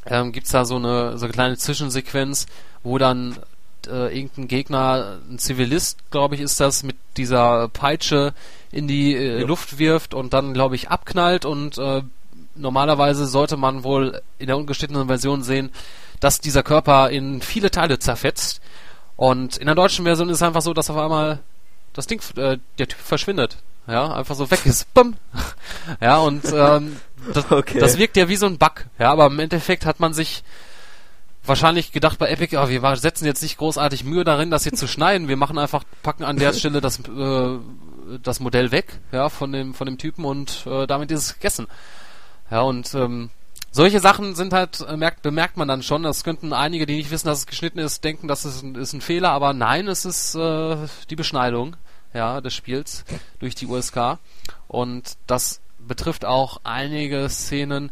ähm, gibt's da so eine so eine kleine Zwischensequenz, wo dann äh, irgendein Gegner, ein Zivilist, glaube ich, ist das, mit dieser Peitsche in die äh, Ja. Luft wirft und dann, glaube ich, abknallt und äh, normalerweise sollte man wohl in der ungeschnittenen Version sehen, dass dieser Körper in viele Teile zerfetzt. Und in der deutschen Version ist es einfach so, dass auf einmal das Ding, äh, der Typ verschwindet. Ja, einfach so weg ist. Bumm. Ja, und ähm, das, Okay. das wirkt ja wie so ein Bug. Ja, aber im Endeffekt hat man sich wahrscheinlich gedacht bei Epic, ja, wir setzen jetzt nicht großartig Mühe darin, das hier zu schneiden. Wir machen einfach, packen an der Stelle das, äh, das Modell weg, ja, von dem, von dem Typen und äh, damit ist es gegessen. Ja, und ähm, solche Sachen sind halt, äh, merkt, bemerkt man dann schon. Das könnten einige, die nicht wissen, dass es geschnitten ist, denken, das ist ein, ist ein Fehler, aber nein, es ist äh, die Beschneidung ja, des Spiels durch die USK. Und das betrifft auch einige Szenen,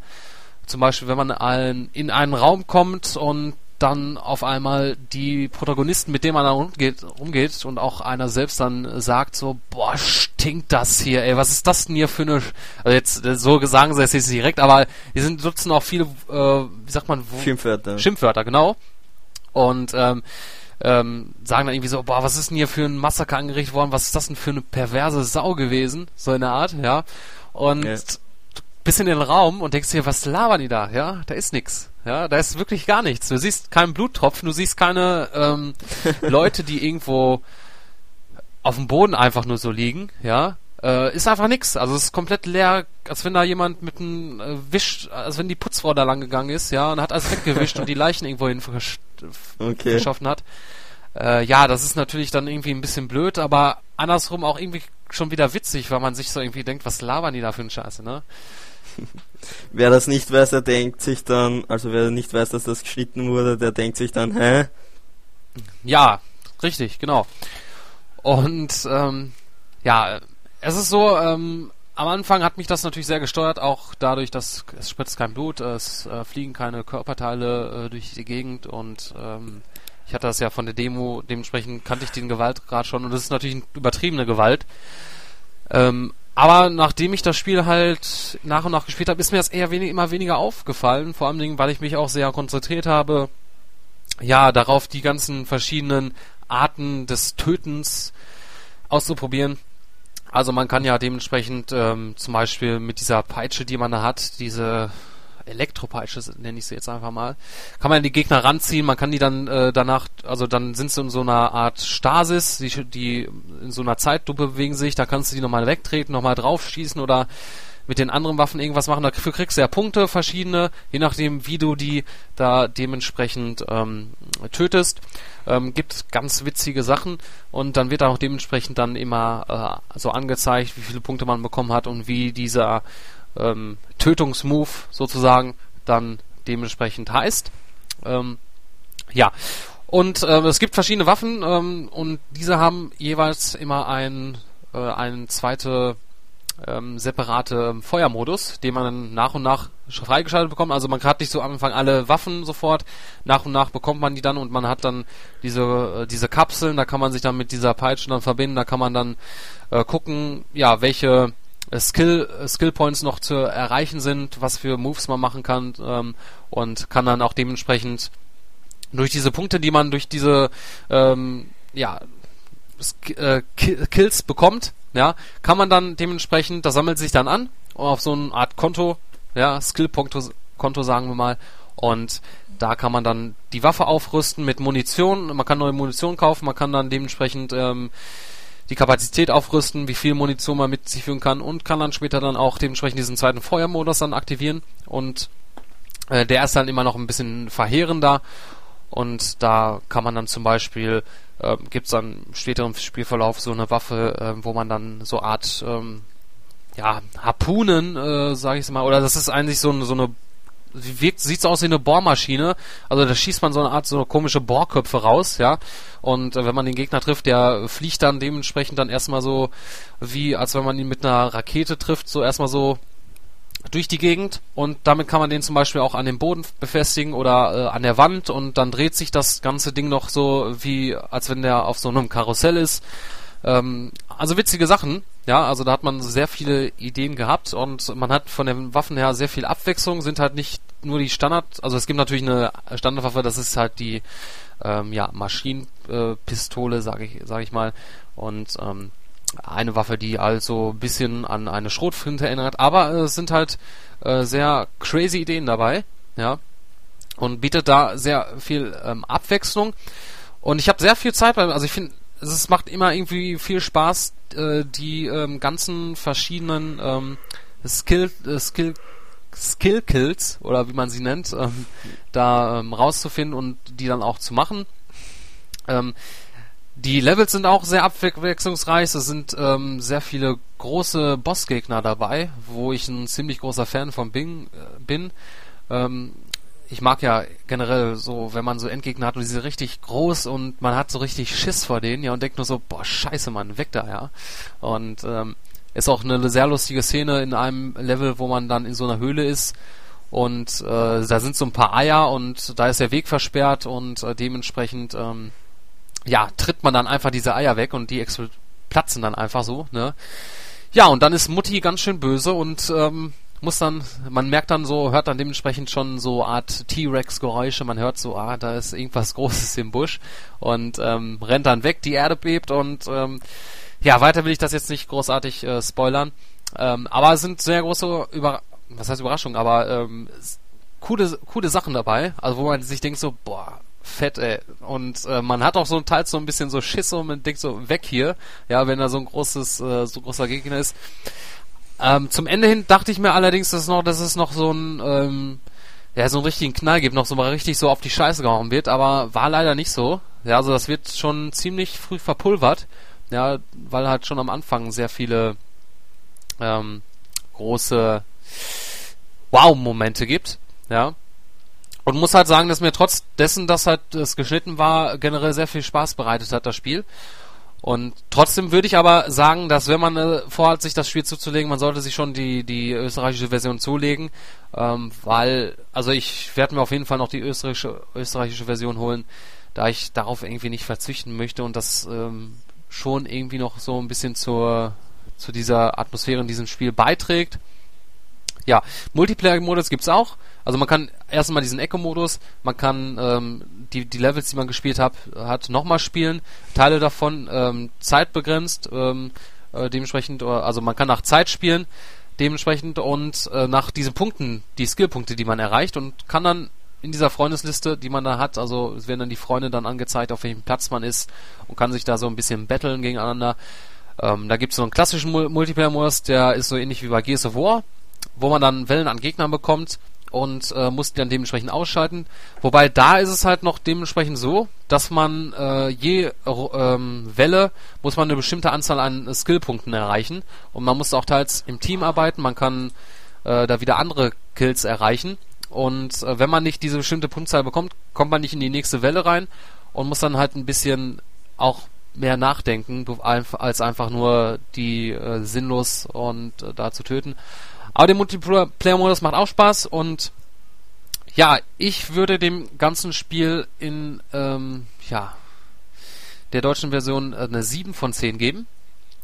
zum Beispiel, wenn man ein, in einen Raum kommt und dann auf einmal die Protagonisten, mit denen man da umgeht, umgeht und auch einer selbst dann sagt so, boah, stinkt das hier, ey, was ist das denn hier für eine, Sch also jetzt, äh, so sagen sie es jetzt nicht direkt, aber die sind, nutzen auch viele, äh, wie sagt man, Schimpfwörter. Schimpfwörter, genau. Und ähm, ähm, sagen dann irgendwie so, boah, was ist denn hier für ein Massaker angerichtet worden, was ist das denn für eine perverse Sau gewesen, so in der Art, ja. und ja. Bist in den Raum und denkst dir, was labern die da? Ja, da ist nix. Ja, da ist wirklich gar nichts. Du siehst keinen Bluttropfen, du siehst keine ähm, Leute, die irgendwo auf dem Boden einfach nur so liegen, ja. Äh, ist einfach nix. Also es ist komplett leer, als wenn da jemand mit einem äh, Wisch, als wenn die Putzfrau da lang gegangen ist, ja, und hat alles weggewischt und die Leichen irgendwo hin okay. geschaffen hat. Äh, ja, das ist natürlich dann irgendwie ein bisschen blöd, aber andersrum auch irgendwie schon wieder witzig, weil man sich so irgendwie denkt, was labern die da für eine Scheiße, ne? wer das nicht weiß, der denkt sich dann, also wer nicht weiß, dass das geschnitten wurde, der denkt sich dann, hä? Ja, richtig, genau. Und ähm, ja, es ist so, ähm, am Anfang hat mich das natürlich sehr gesteuert, auch dadurch, dass es spritzt kein Blut, es äh, fliegen keine Körperteile äh, durch die Gegend und ähm, ich hatte das ja von der Demo, dementsprechend kannte ich den Gewaltgrad schon und das ist natürlich eine übertriebene Gewalt. Ähm, aber nachdem ich das Spiel halt nach und nach gespielt habe, ist mir das eher wenig, immer weniger aufgefallen. Vor allen Dingen, weil ich mich auch sehr konzentriert habe, ja, darauf die ganzen verschiedenen Arten des Tötens auszuprobieren. Also man kann ja dementsprechend ähm, zum Beispiel mit dieser Peitsche, die man da hat, diese Elektropeitsche nenne ich sie jetzt einfach mal, kann man die Gegner ranziehen, man kann die dann äh, danach, also dann sind sie in so einer Art Stasis, die, die in so einer Zeitlupe bewegen sich, da kannst du die nochmal wegtreten, nochmal draufschießen oder mit den anderen Waffen irgendwas machen. Dafür kriegst du ja Punkte, verschiedene, je nachdem, wie du die da dementsprechend ähm, tötest. Ähm, gibt ganz witzige Sachen und dann wird auch dementsprechend dann immer äh, so angezeigt, wie viele Punkte man bekommen hat und wie dieser ähm, Tötungsmove sozusagen dann dementsprechend heißt. Ähm, ja, und äh, es gibt verschiedene Waffen ähm, und diese haben jeweils immer ein, äh, eine zweite ähm, separate Feuermodus, den man dann nach und nach freigeschaltet bekommt. Also man hat nicht so am Anfang alle Waffen sofort, nach und nach bekommt man die dann und man hat dann diese äh, diese Kapseln, da kann man sich dann mit dieser Peitsche dann verbinden, da kann man dann äh, gucken, ja, welche Skill, Skill Points noch zu erreichen sind, was für Moves man machen kann ähm, und kann dann auch dementsprechend durch diese Punkte, die man durch diese ähm, ja, äh, Kills bekommt, ja, kann man dann dementsprechend, das sammelt sich dann an auf so eine Art Konto, ja, Skill-Konto, Konto sagen wir mal, und da kann man dann die Waffe aufrüsten mit Munition, man kann neue Munition kaufen, man kann dann dementsprechend ähm, die Kapazität aufrüsten, wie viel Munition man mit sich führen kann und kann dann später dann auch dementsprechend diesen zweiten Feuermodus dann aktivieren. Und äh, der ist dann immer noch ein bisschen verheerender. Und da kann man dann zum Beispiel äh, gibt es dann später im Spielverlauf so eine Waffe, äh, wo man dann so Art ähm, ja Harpunen, äh, sage ich mal, oder das ist eigentlich so, so eine wirkt, sieht's aus wie eine Bohrmaschine. Also da schießt man so eine Art so komische Bohrköpfe raus, ja. Und äh, wenn man den Gegner trifft, der fliegt dann dementsprechend dann erstmal so wie, als wenn man ihn mit einer Rakete trifft, so erstmal so durch die Gegend und damit kann man den zum Beispiel auch an dem Boden befestigen oder äh, an der Wand und dann dreht sich das ganze Ding noch so wie, als wenn der auf so einem Karussell ist. Ähm, also witzige Sachen, ja, also da hat man sehr viele Ideen gehabt und man hat von den Waffen her sehr viel Abwechslung, sind halt nicht nur die Standard, also es gibt natürlich eine Standardwaffe, das ist halt die ähm, ja, Maschinenpistole, sage ich, sag ich mal. Und ähm, eine Waffe, die also ein bisschen an eine Schrotflinte erinnert, aber es sind halt äh, sehr crazy Ideen dabei, ja. Und bietet da sehr viel ähm, Abwechslung. Und ich habe sehr viel Zeit also ich finde, es macht immer irgendwie viel Spaß, äh, die ähm, ganzen verschiedenen ähm, Skill, äh, Skill, Skill Kills oder wie man sie nennt, ähm, da ähm, rauszufinden und die dann auch zu machen. Ähm, die Levels sind auch sehr abwechslungsreich. Es sind ähm, sehr viele große Bossgegner dabei, wo ich ein ziemlich großer Fan von Bing, äh, bin. Ähm, ich mag ja generell so, wenn man so Endgegner hat und die sind richtig groß und man hat so richtig Schiss vor denen, ja, und denkt nur so, boah, scheiße, Mann, weg da, ja. Und ähm, ist auch eine sehr lustige Szene in einem Level, wo man dann in so einer Höhle ist und äh, da sind so ein paar Eier und da ist der Weg versperrt und äh, dementsprechend ähm, ja, tritt man dann einfach diese Eier weg und die platzen dann einfach so, ne? Ja, und dann ist Mutti ganz schön böse und ähm, muss dann, man merkt dann so, hört dann dementsprechend schon so Art T-Rex-Geräusche, man hört so, ah, da ist irgendwas Großes im Busch und ähm, rennt dann weg, die Erde bebt und ähm, ja, weiter will ich das jetzt nicht großartig äh, spoilern. Ähm, aber es sind sehr große Über was heißt Überraschung, aber ähm, coole, coole Sachen dabei, also wo man sich denkt so, boah, fett, ey. Und äh, man hat auch so ein Teil so ein bisschen so Schiss und man denkt so, weg hier, ja, wenn da so ein großes, äh, so großer Gegner ist. Ähm, zum Ende hin dachte ich mir allerdings, dass noch, dass es noch so ein, ähm, ja, so einen richtigen Knall gibt, noch so mal richtig so auf die Scheiße gehauen wird, aber war leider nicht so. Ja, also das wird schon ziemlich früh verpulvert, ja, weil halt schon am Anfang sehr viele ähm, große Wow-Momente gibt, ja. Und muss halt sagen, dass mir trotz dessen, dass halt das geschnitten war, generell sehr viel Spaß bereitet hat, das Spiel. Und trotzdem würde ich aber sagen, dass wenn man äh, vorhat, sich das Spiel zuzulegen, man sollte sich schon die, die österreichische Version zulegen, ähm, weil, also ich werde mir auf jeden Fall noch die österreichische, österreichische Version holen, da ich darauf irgendwie nicht verzichten möchte und das ähm, schon irgendwie noch so ein bisschen zur, zu dieser Atmosphäre in diesem Spiel beiträgt. Ja, Multiplayer-Modus gibt's auch. Also man kann erstmal diesen Echo-Modus, man kann ähm, die, die Levels, die man gespielt hat, hat nochmal spielen. Teile davon ähm, zeitbegrenzt, ähm, äh, dementsprechend, also man kann nach Zeit spielen, dementsprechend und äh, nach diesen Punkten, die Skillpunkte, die man erreicht und kann dann in dieser Freundesliste, die man da hat, also es werden dann die Freunde dann angezeigt, auf welchem Platz man ist und kann sich da so ein bisschen battlen gegeneinander. Ähm, da gibt es so einen klassischen Multiplayer-Modus, der ist so ähnlich wie bei Gears of War, wo man dann Wellen an Gegnern bekommt und äh, muss die dann dementsprechend ausschalten. Wobei da ist es halt noch dementsprechend so, dass man äh, je ähm, Welle muss man eine bestimmte Anzahl an Skillpunkten erreichen und man muss auch teils im Team arbeiten. Man kann äh, da wieder andere Kills erreichen und äh, wenn man nicht diese bestimmte Punktzahl bekommt, kommt man nicht in die nächste Welle rein und muss dann halt ein bisschen auch mehr nachdenken, als einfach nur die äh, sinnlos und äh, da zu töten. Aber der Multiplayer-Modus macht auch Spaß und ja, ich würde dem ganzen Spiel in ähm, ja, der deutschen Version eine 7 von 10 geben.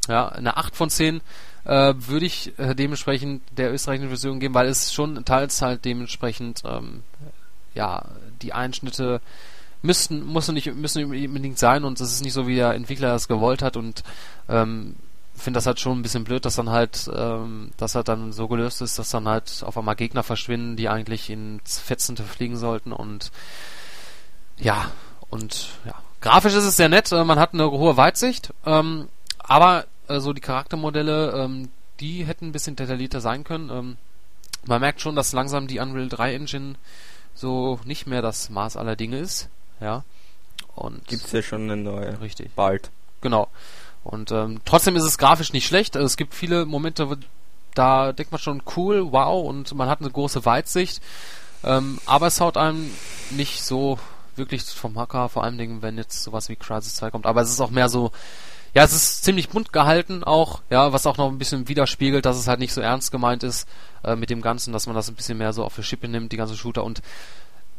Ja, eine 8 von 10 äh, würde ich äh, dementsprechend der österreichischen Version geben, weil es schon teils halt dementsprechend ähm, ja, die Einschnitte müssten, müssen nicht, müssen unbedingt sein und es ist nicht so, wie der Entwickler das gewollt hat und ähm, finde das halt schon ein bisschen blöd, dass dann halt, ähm, dass halt dann so gelöst ist, dass dann halt auf einmal Gegner verschwinden, die eigentlich ins Fetzende fliegen sollten und ja, und ja. Grafisch ist es sehr nett, äh, man hat eine hohe Weitsicht, ähm, aber äh, so die Charaktermodelle, ähm, die hätten ein bisschen detaillierter sein können. Ähm, man merkt schon, dass langsam die Unreal 3 Engine so nicht mehr das Maß aller Dinge ist, ja. Und gibt's ja schon eine neue. Richtig. Bald. Genau. Und ähm, trotzdem ist es grafisch nicht schlecht. Also es gibt viele Momente, wo, da denkt man schon cool, wow, und man hat eine große Weitsicht. Ähm, aber es haut einem nicht so wirklich vom Hacker, vor allen Dingen, wenn jetzt sowas wie Crisis 2 kommt. Aber es ist auch mehr so, ja, es ist ziemlich bunt gehalten auch, ja, was auch noch ein bisschen widerspiegelt, dass es halt nicht so ernst gemeint ist äh, mit dem Ganzen, dass man das ein bisschen mehr so auf die Schippe nimmt, die ganze Shooter. Und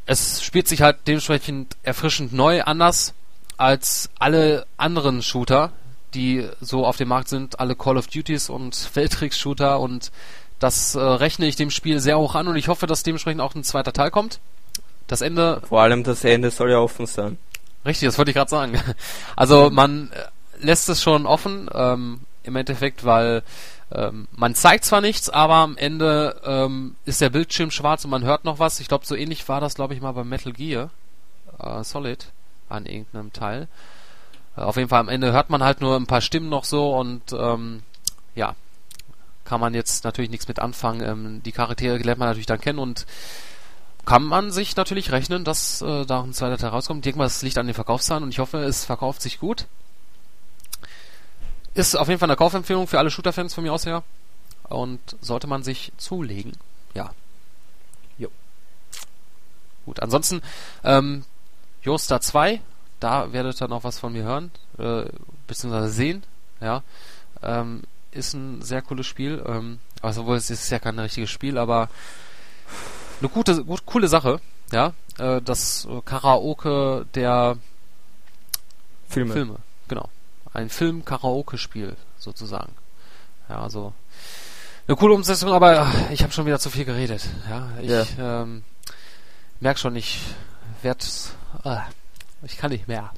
es spielt sich halt dementsprechend erfrischend neu anders als alle anderen Shooter, die so auf dem Markt sind, alle Call of Duties und Weltkriegs-Shooter und das äh, rechne ich dem Spiel sehr hoch an und ich hoffe, dass dementsprechend auch ein zweiter Teil kommt. Das Ende. Vor allem das Ende soll ja offen sein. Richtig, das wollte ich gerade sagen. Also man äh, lässt es schon offen, ähm, im Endeffekt, weil ähm, man zeigt zwar nichts, aber am Ende ähm, ist der Bildschirm schwarz und man hört noch was. Ich glaube, so ähnlich war das, glaube ich, mal bei Metal Gear äh, Solid an irgendeinem Teil. Auf jeden Fall am Ende hört man halt nur ein paar Stimmen noch so und ähm, ja, kann man jetzt natürlich nichts mit anfangen. Ähm, die Charaktere lernt man natürlich dann kennen und kann man sich natürlich rechnen, dass äh, da ein zweiter Teil rauskommt. Ich denke mal, es liegt an den Verkaufszahlen und ich hoffe, es verkauft sich gut. Ist auf jeden Fall eine Kaufempfehlung für alle Shooter-Fans von mir aus her. Und sollte man sich zulegen. Ja. Jo. Gut, ansonsten, ähm, Josta 2 da werdet ihr noch was von mir hören, äh, beziehungsweise sehen, ja. Ähm, ist ein sehr cooles Spiel, ähm, also es ist ja kein richtiges Spiel, aber eine gute, gut, coole Sache, ja. Äh, das Karaoke der Filme. Filme, genau. Ein Film-Karaoke-Spiel sozusagen. Ja, also eine coole Umsetzung, aber ich habe schon wieder zu viel geredet. Ja, ich ja. ähm, merke schon, ich werde äh, ich kann nicht mehr.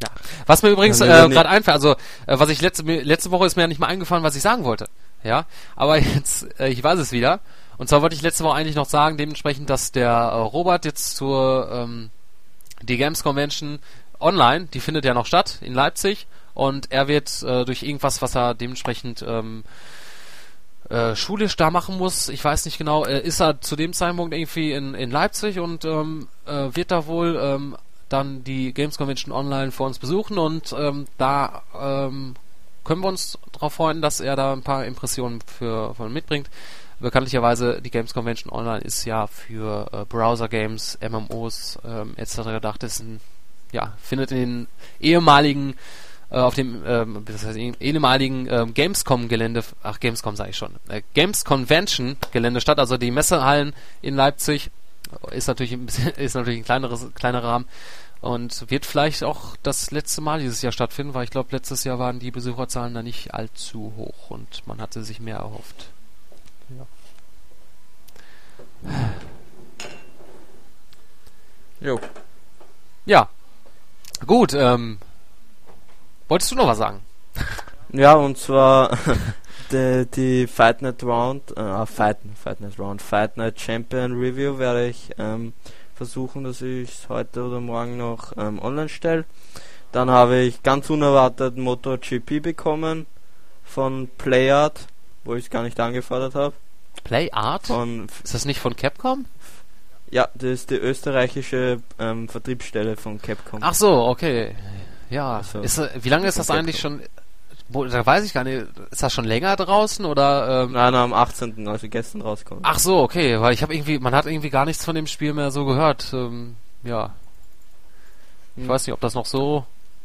Ja. Was mir übrigens äh, gerade einfällt, also äh, was ich letzte letzte Woche ist mir ja nicht mal eingefallen, was ich sagen wollte. Ja, aber jetzt äh, ich weiß es wieder. Und zwar wollte ich letzte Woche eigentlich noch sagen, dementsprechend, dass der äh, Robert jetzt zur ähm, die Games Convention online, die findet ja noch statt in Leipzig und er wird äh, durch irgendwas, was er dementsprechend ähm, äh, schulisch da machen muss, ich weiß nicht genau, äh, ist er zu dem Zeitpunkt irgendwie in, in Leipzig und ähm, äh, wird da wohl ähm, dann die Games Convention online vor uns besuchen und ähm, da ähm, können wir uns darauf freuen, dass er da ein paar Impressionen für von mitbringt. Bekanntlicherweise die Games Convention Online ist ja für äh, Browser Games, MMOs ähm, etc. gedacht. Ist ein, ja findet in den ehemaligen äh, auf dem ähm, das heißt, ehemaligen ähm, Gamescom-Gelände, ach Gamescom sage ich schon, äh, Games Convention-Gelände statt, also die Messehallen in Leipzig ist natürlich ein bisschen, ist natürlich ein kleineres, kleinerer Rahmen und wird vielleicht auch das letzte Mal dieses Jahr stattfinden, weil ich glaube, letztes Jahr waren die Besucherzahlen da nicht allzu hoch und man hatte sich mehr erhofft. Ja. Jo. Ja. Gut, ähm, wolltest du noch was sagen? Ja, und zwar die, die Fight Night Round, äh, Fight, Fight Night Round, Fight Night Champion Review werde ich ähm, versuchen, dass ich es heute oder morgen noch ähm, online stelle. Dann habe ich ganz unerwartet MotoGP bekommen von PlayArt, wo ich es gar nicht angefordert habe. PlayArt? Ist das nicht von Capcom? Ja, das ist die österreichische ähm, Vertriebsstelle von Capcom. Ach so, okay. Ja. Also, ist, wie lange ist das eigentlich schon? da weiß ich gar nicht, ist das schon länger draußen oder? Ähm Nein, am 18. also gestern rauskommt. Ach so, okay, weil ich habe irgendwie, man hat irgendwie gar nichts von dem Spiel mehr so gehört. Ähm, ja. Ich hm. weiß nicht, ob das noch so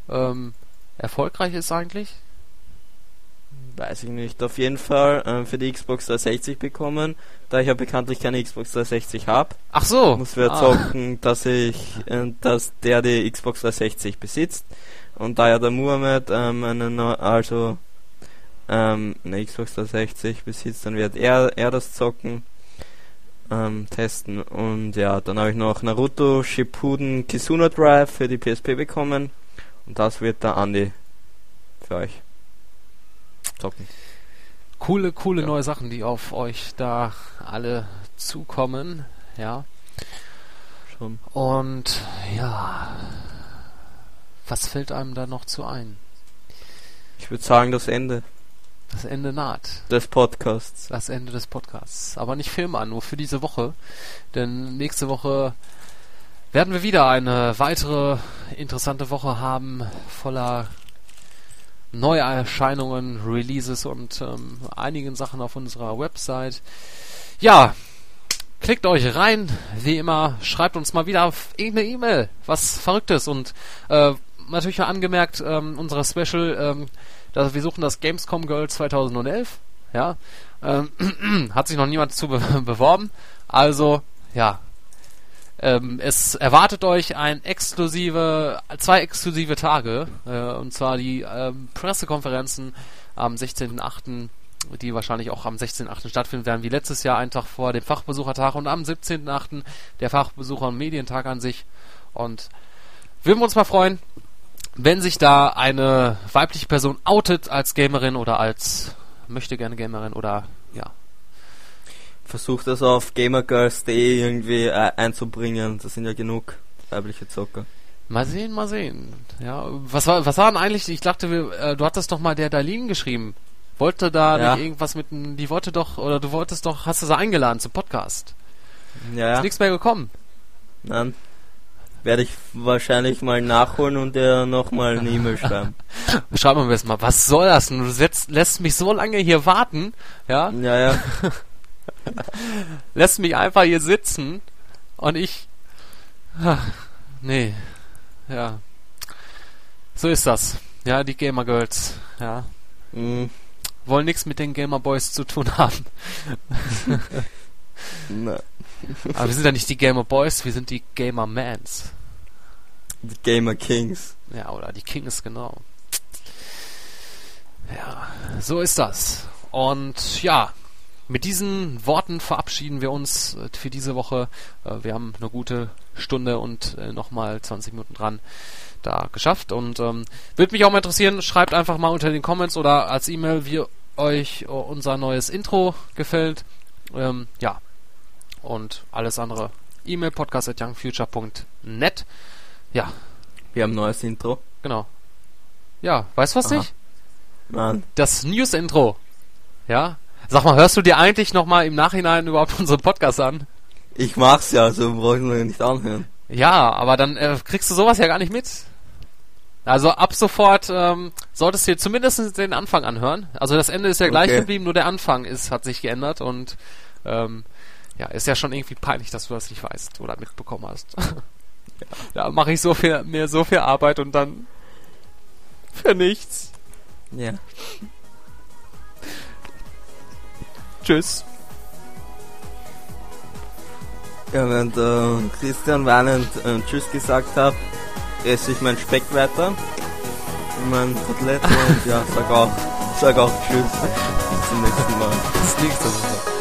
ähm, erfolgreich ist eigentlich. Weiß ich nicht. Auf jeden Fall ähm, für die Xbox 360 bekommen, da ich ja bekanntlich keine Xbox 360 habe. Ach so. Muss wir ah. zocken, dass ich, äh, dass der die Xbox 360 besitzt. Und da ja der Muhammad ähm, eine, also ähm, eine Xbox 360 besitzt, dann wird er, er das zocken, ähm, testen. Und ja, dann habe ich noch Naruto Shippuden Kisuna Drive für die PSP bekommen. Und das wird der Andi für euch zocken. Coole, coole ja. neue Sachen, die auf euch da alle zukommen. Ja. Schon. Und ja. Was fällt einem da noch zu ein? Ich würde sagen, das Ende. Das Ende naht. Des Podcasts. Das Ende des Podcasts. Aber nicht Film an, nur für diese Woche. Denn nächste Woche werden wir wieder eine weitere interessante Woche haben, voller Neuerscheinungen, Releases und ähm, einigen Sachen auf unserer Website. Ja, klickt euch rein, wie immer, schreibt uns mal wieder irgendeine E-Mail, was Verrücktes. Und äh, natürlich angemerkt, ähm, unser Special, ähm, dass wir suchen das Gamescom Girl 2011, ja, ähm, hat sich noch niemand zu be beworben, also, ja, ähm, es erwartet euch ein exklusive, zwei exklusive Tage, äh, und zwar die ähm, Pressekonferenzen am 16.8., die wahrscheinlich auch am 16.8. stattfinden werden, wie letztes Jahr, einen Tag vor dem Fachbesuchertag und am 17.8. der Fachbesucher- und Medientag an sich. Und würden wir uns mal freuen, wenn sich da eine weibliche Person outet als Gamerin oder als möchte gerne Gamerin oder ja, versucht das auf gamergirls.de irgendwie äh, einzubringen. Das sind ja genug weibliche Zocker. Mal sehen, mal sehen. Ja, was war, was war denn eigentlich? Ich dachte, wir, äh, du hattest doch mal der Darlene geschrieben. Wollte da ja. nicht irgendwas mit, die wollte doch, oder du wolltest doch, hast du sie eingeladen zum Podcast? Ja. Ist nichts mehr gekommen? Nein. Werde ich wahrscheinlich mal nachholen und dir nochmal eine E-Mail schreiben. Schreib mir mal, was soll das? Du setzt, lässt mich so lange hier warten, ja? Ja, ja. lässt mich einfach hier sitzen und ich. Ach, nee. Ja. So ist das. Ja, die Gamer Girls. Ja. Mhm. Wollen nichts mit den Gamer Boys zu tun haben. Na. Aber wir sind ja nicht die Gamer Boys, wir sind die Gamer Mans. Die Gamer Kings. Ja, oder die Kings, genau. Ja, so ist das. Und ja, mit diesen Worten verabschieden wir uns äh, für diese Woche. Äh, wir haben eine gute Stunde und äh, nochmal 20 Minuten dran da geschafft. Und ähm, würde mich auch mal interessieren, schreibt einfach mal unter den Comments oder als E-Mail, wie euch unser neues Intro gefällt. Ähm, ja. Und alles andere. E-Mail podcast at youngfuture.net. Ja. Wir haben ein neues Intro. Genau. Ja, weißt du was Aha. nicht? Nein. Das News-Intro. Ja. Sag mal, hörst du dir eigentlich nochmal im Nachhinein überhaupt unseren Podcast an? Ich mach's ja, so brauchen wir nicht anhören. Ja, aber dann äh, kriegst du sowas ja gar nicht mit. Also ab sofort ähm, solltest du dir zumindest den Anfang anhören. Also das Ende ist ja gleich okay. geblieben, nur der Anfang ist, hat sich geändert und ähm, ja, ist ja schon irgendwie peinlich, dass du das nicht weißt oder mitbekommen hast. da mache ich so viel, mir so viel Arbeit und dann für nichts. Ja. Tschüss. Ja, wenn der Christian weinend äh, Tschüss gesagt hat, esse ich mein Speck weiter. Mein Kotelett und ja, sag auch, sag auch Tschüss. Bis zum nächsten Mal. Bis nächste Woche.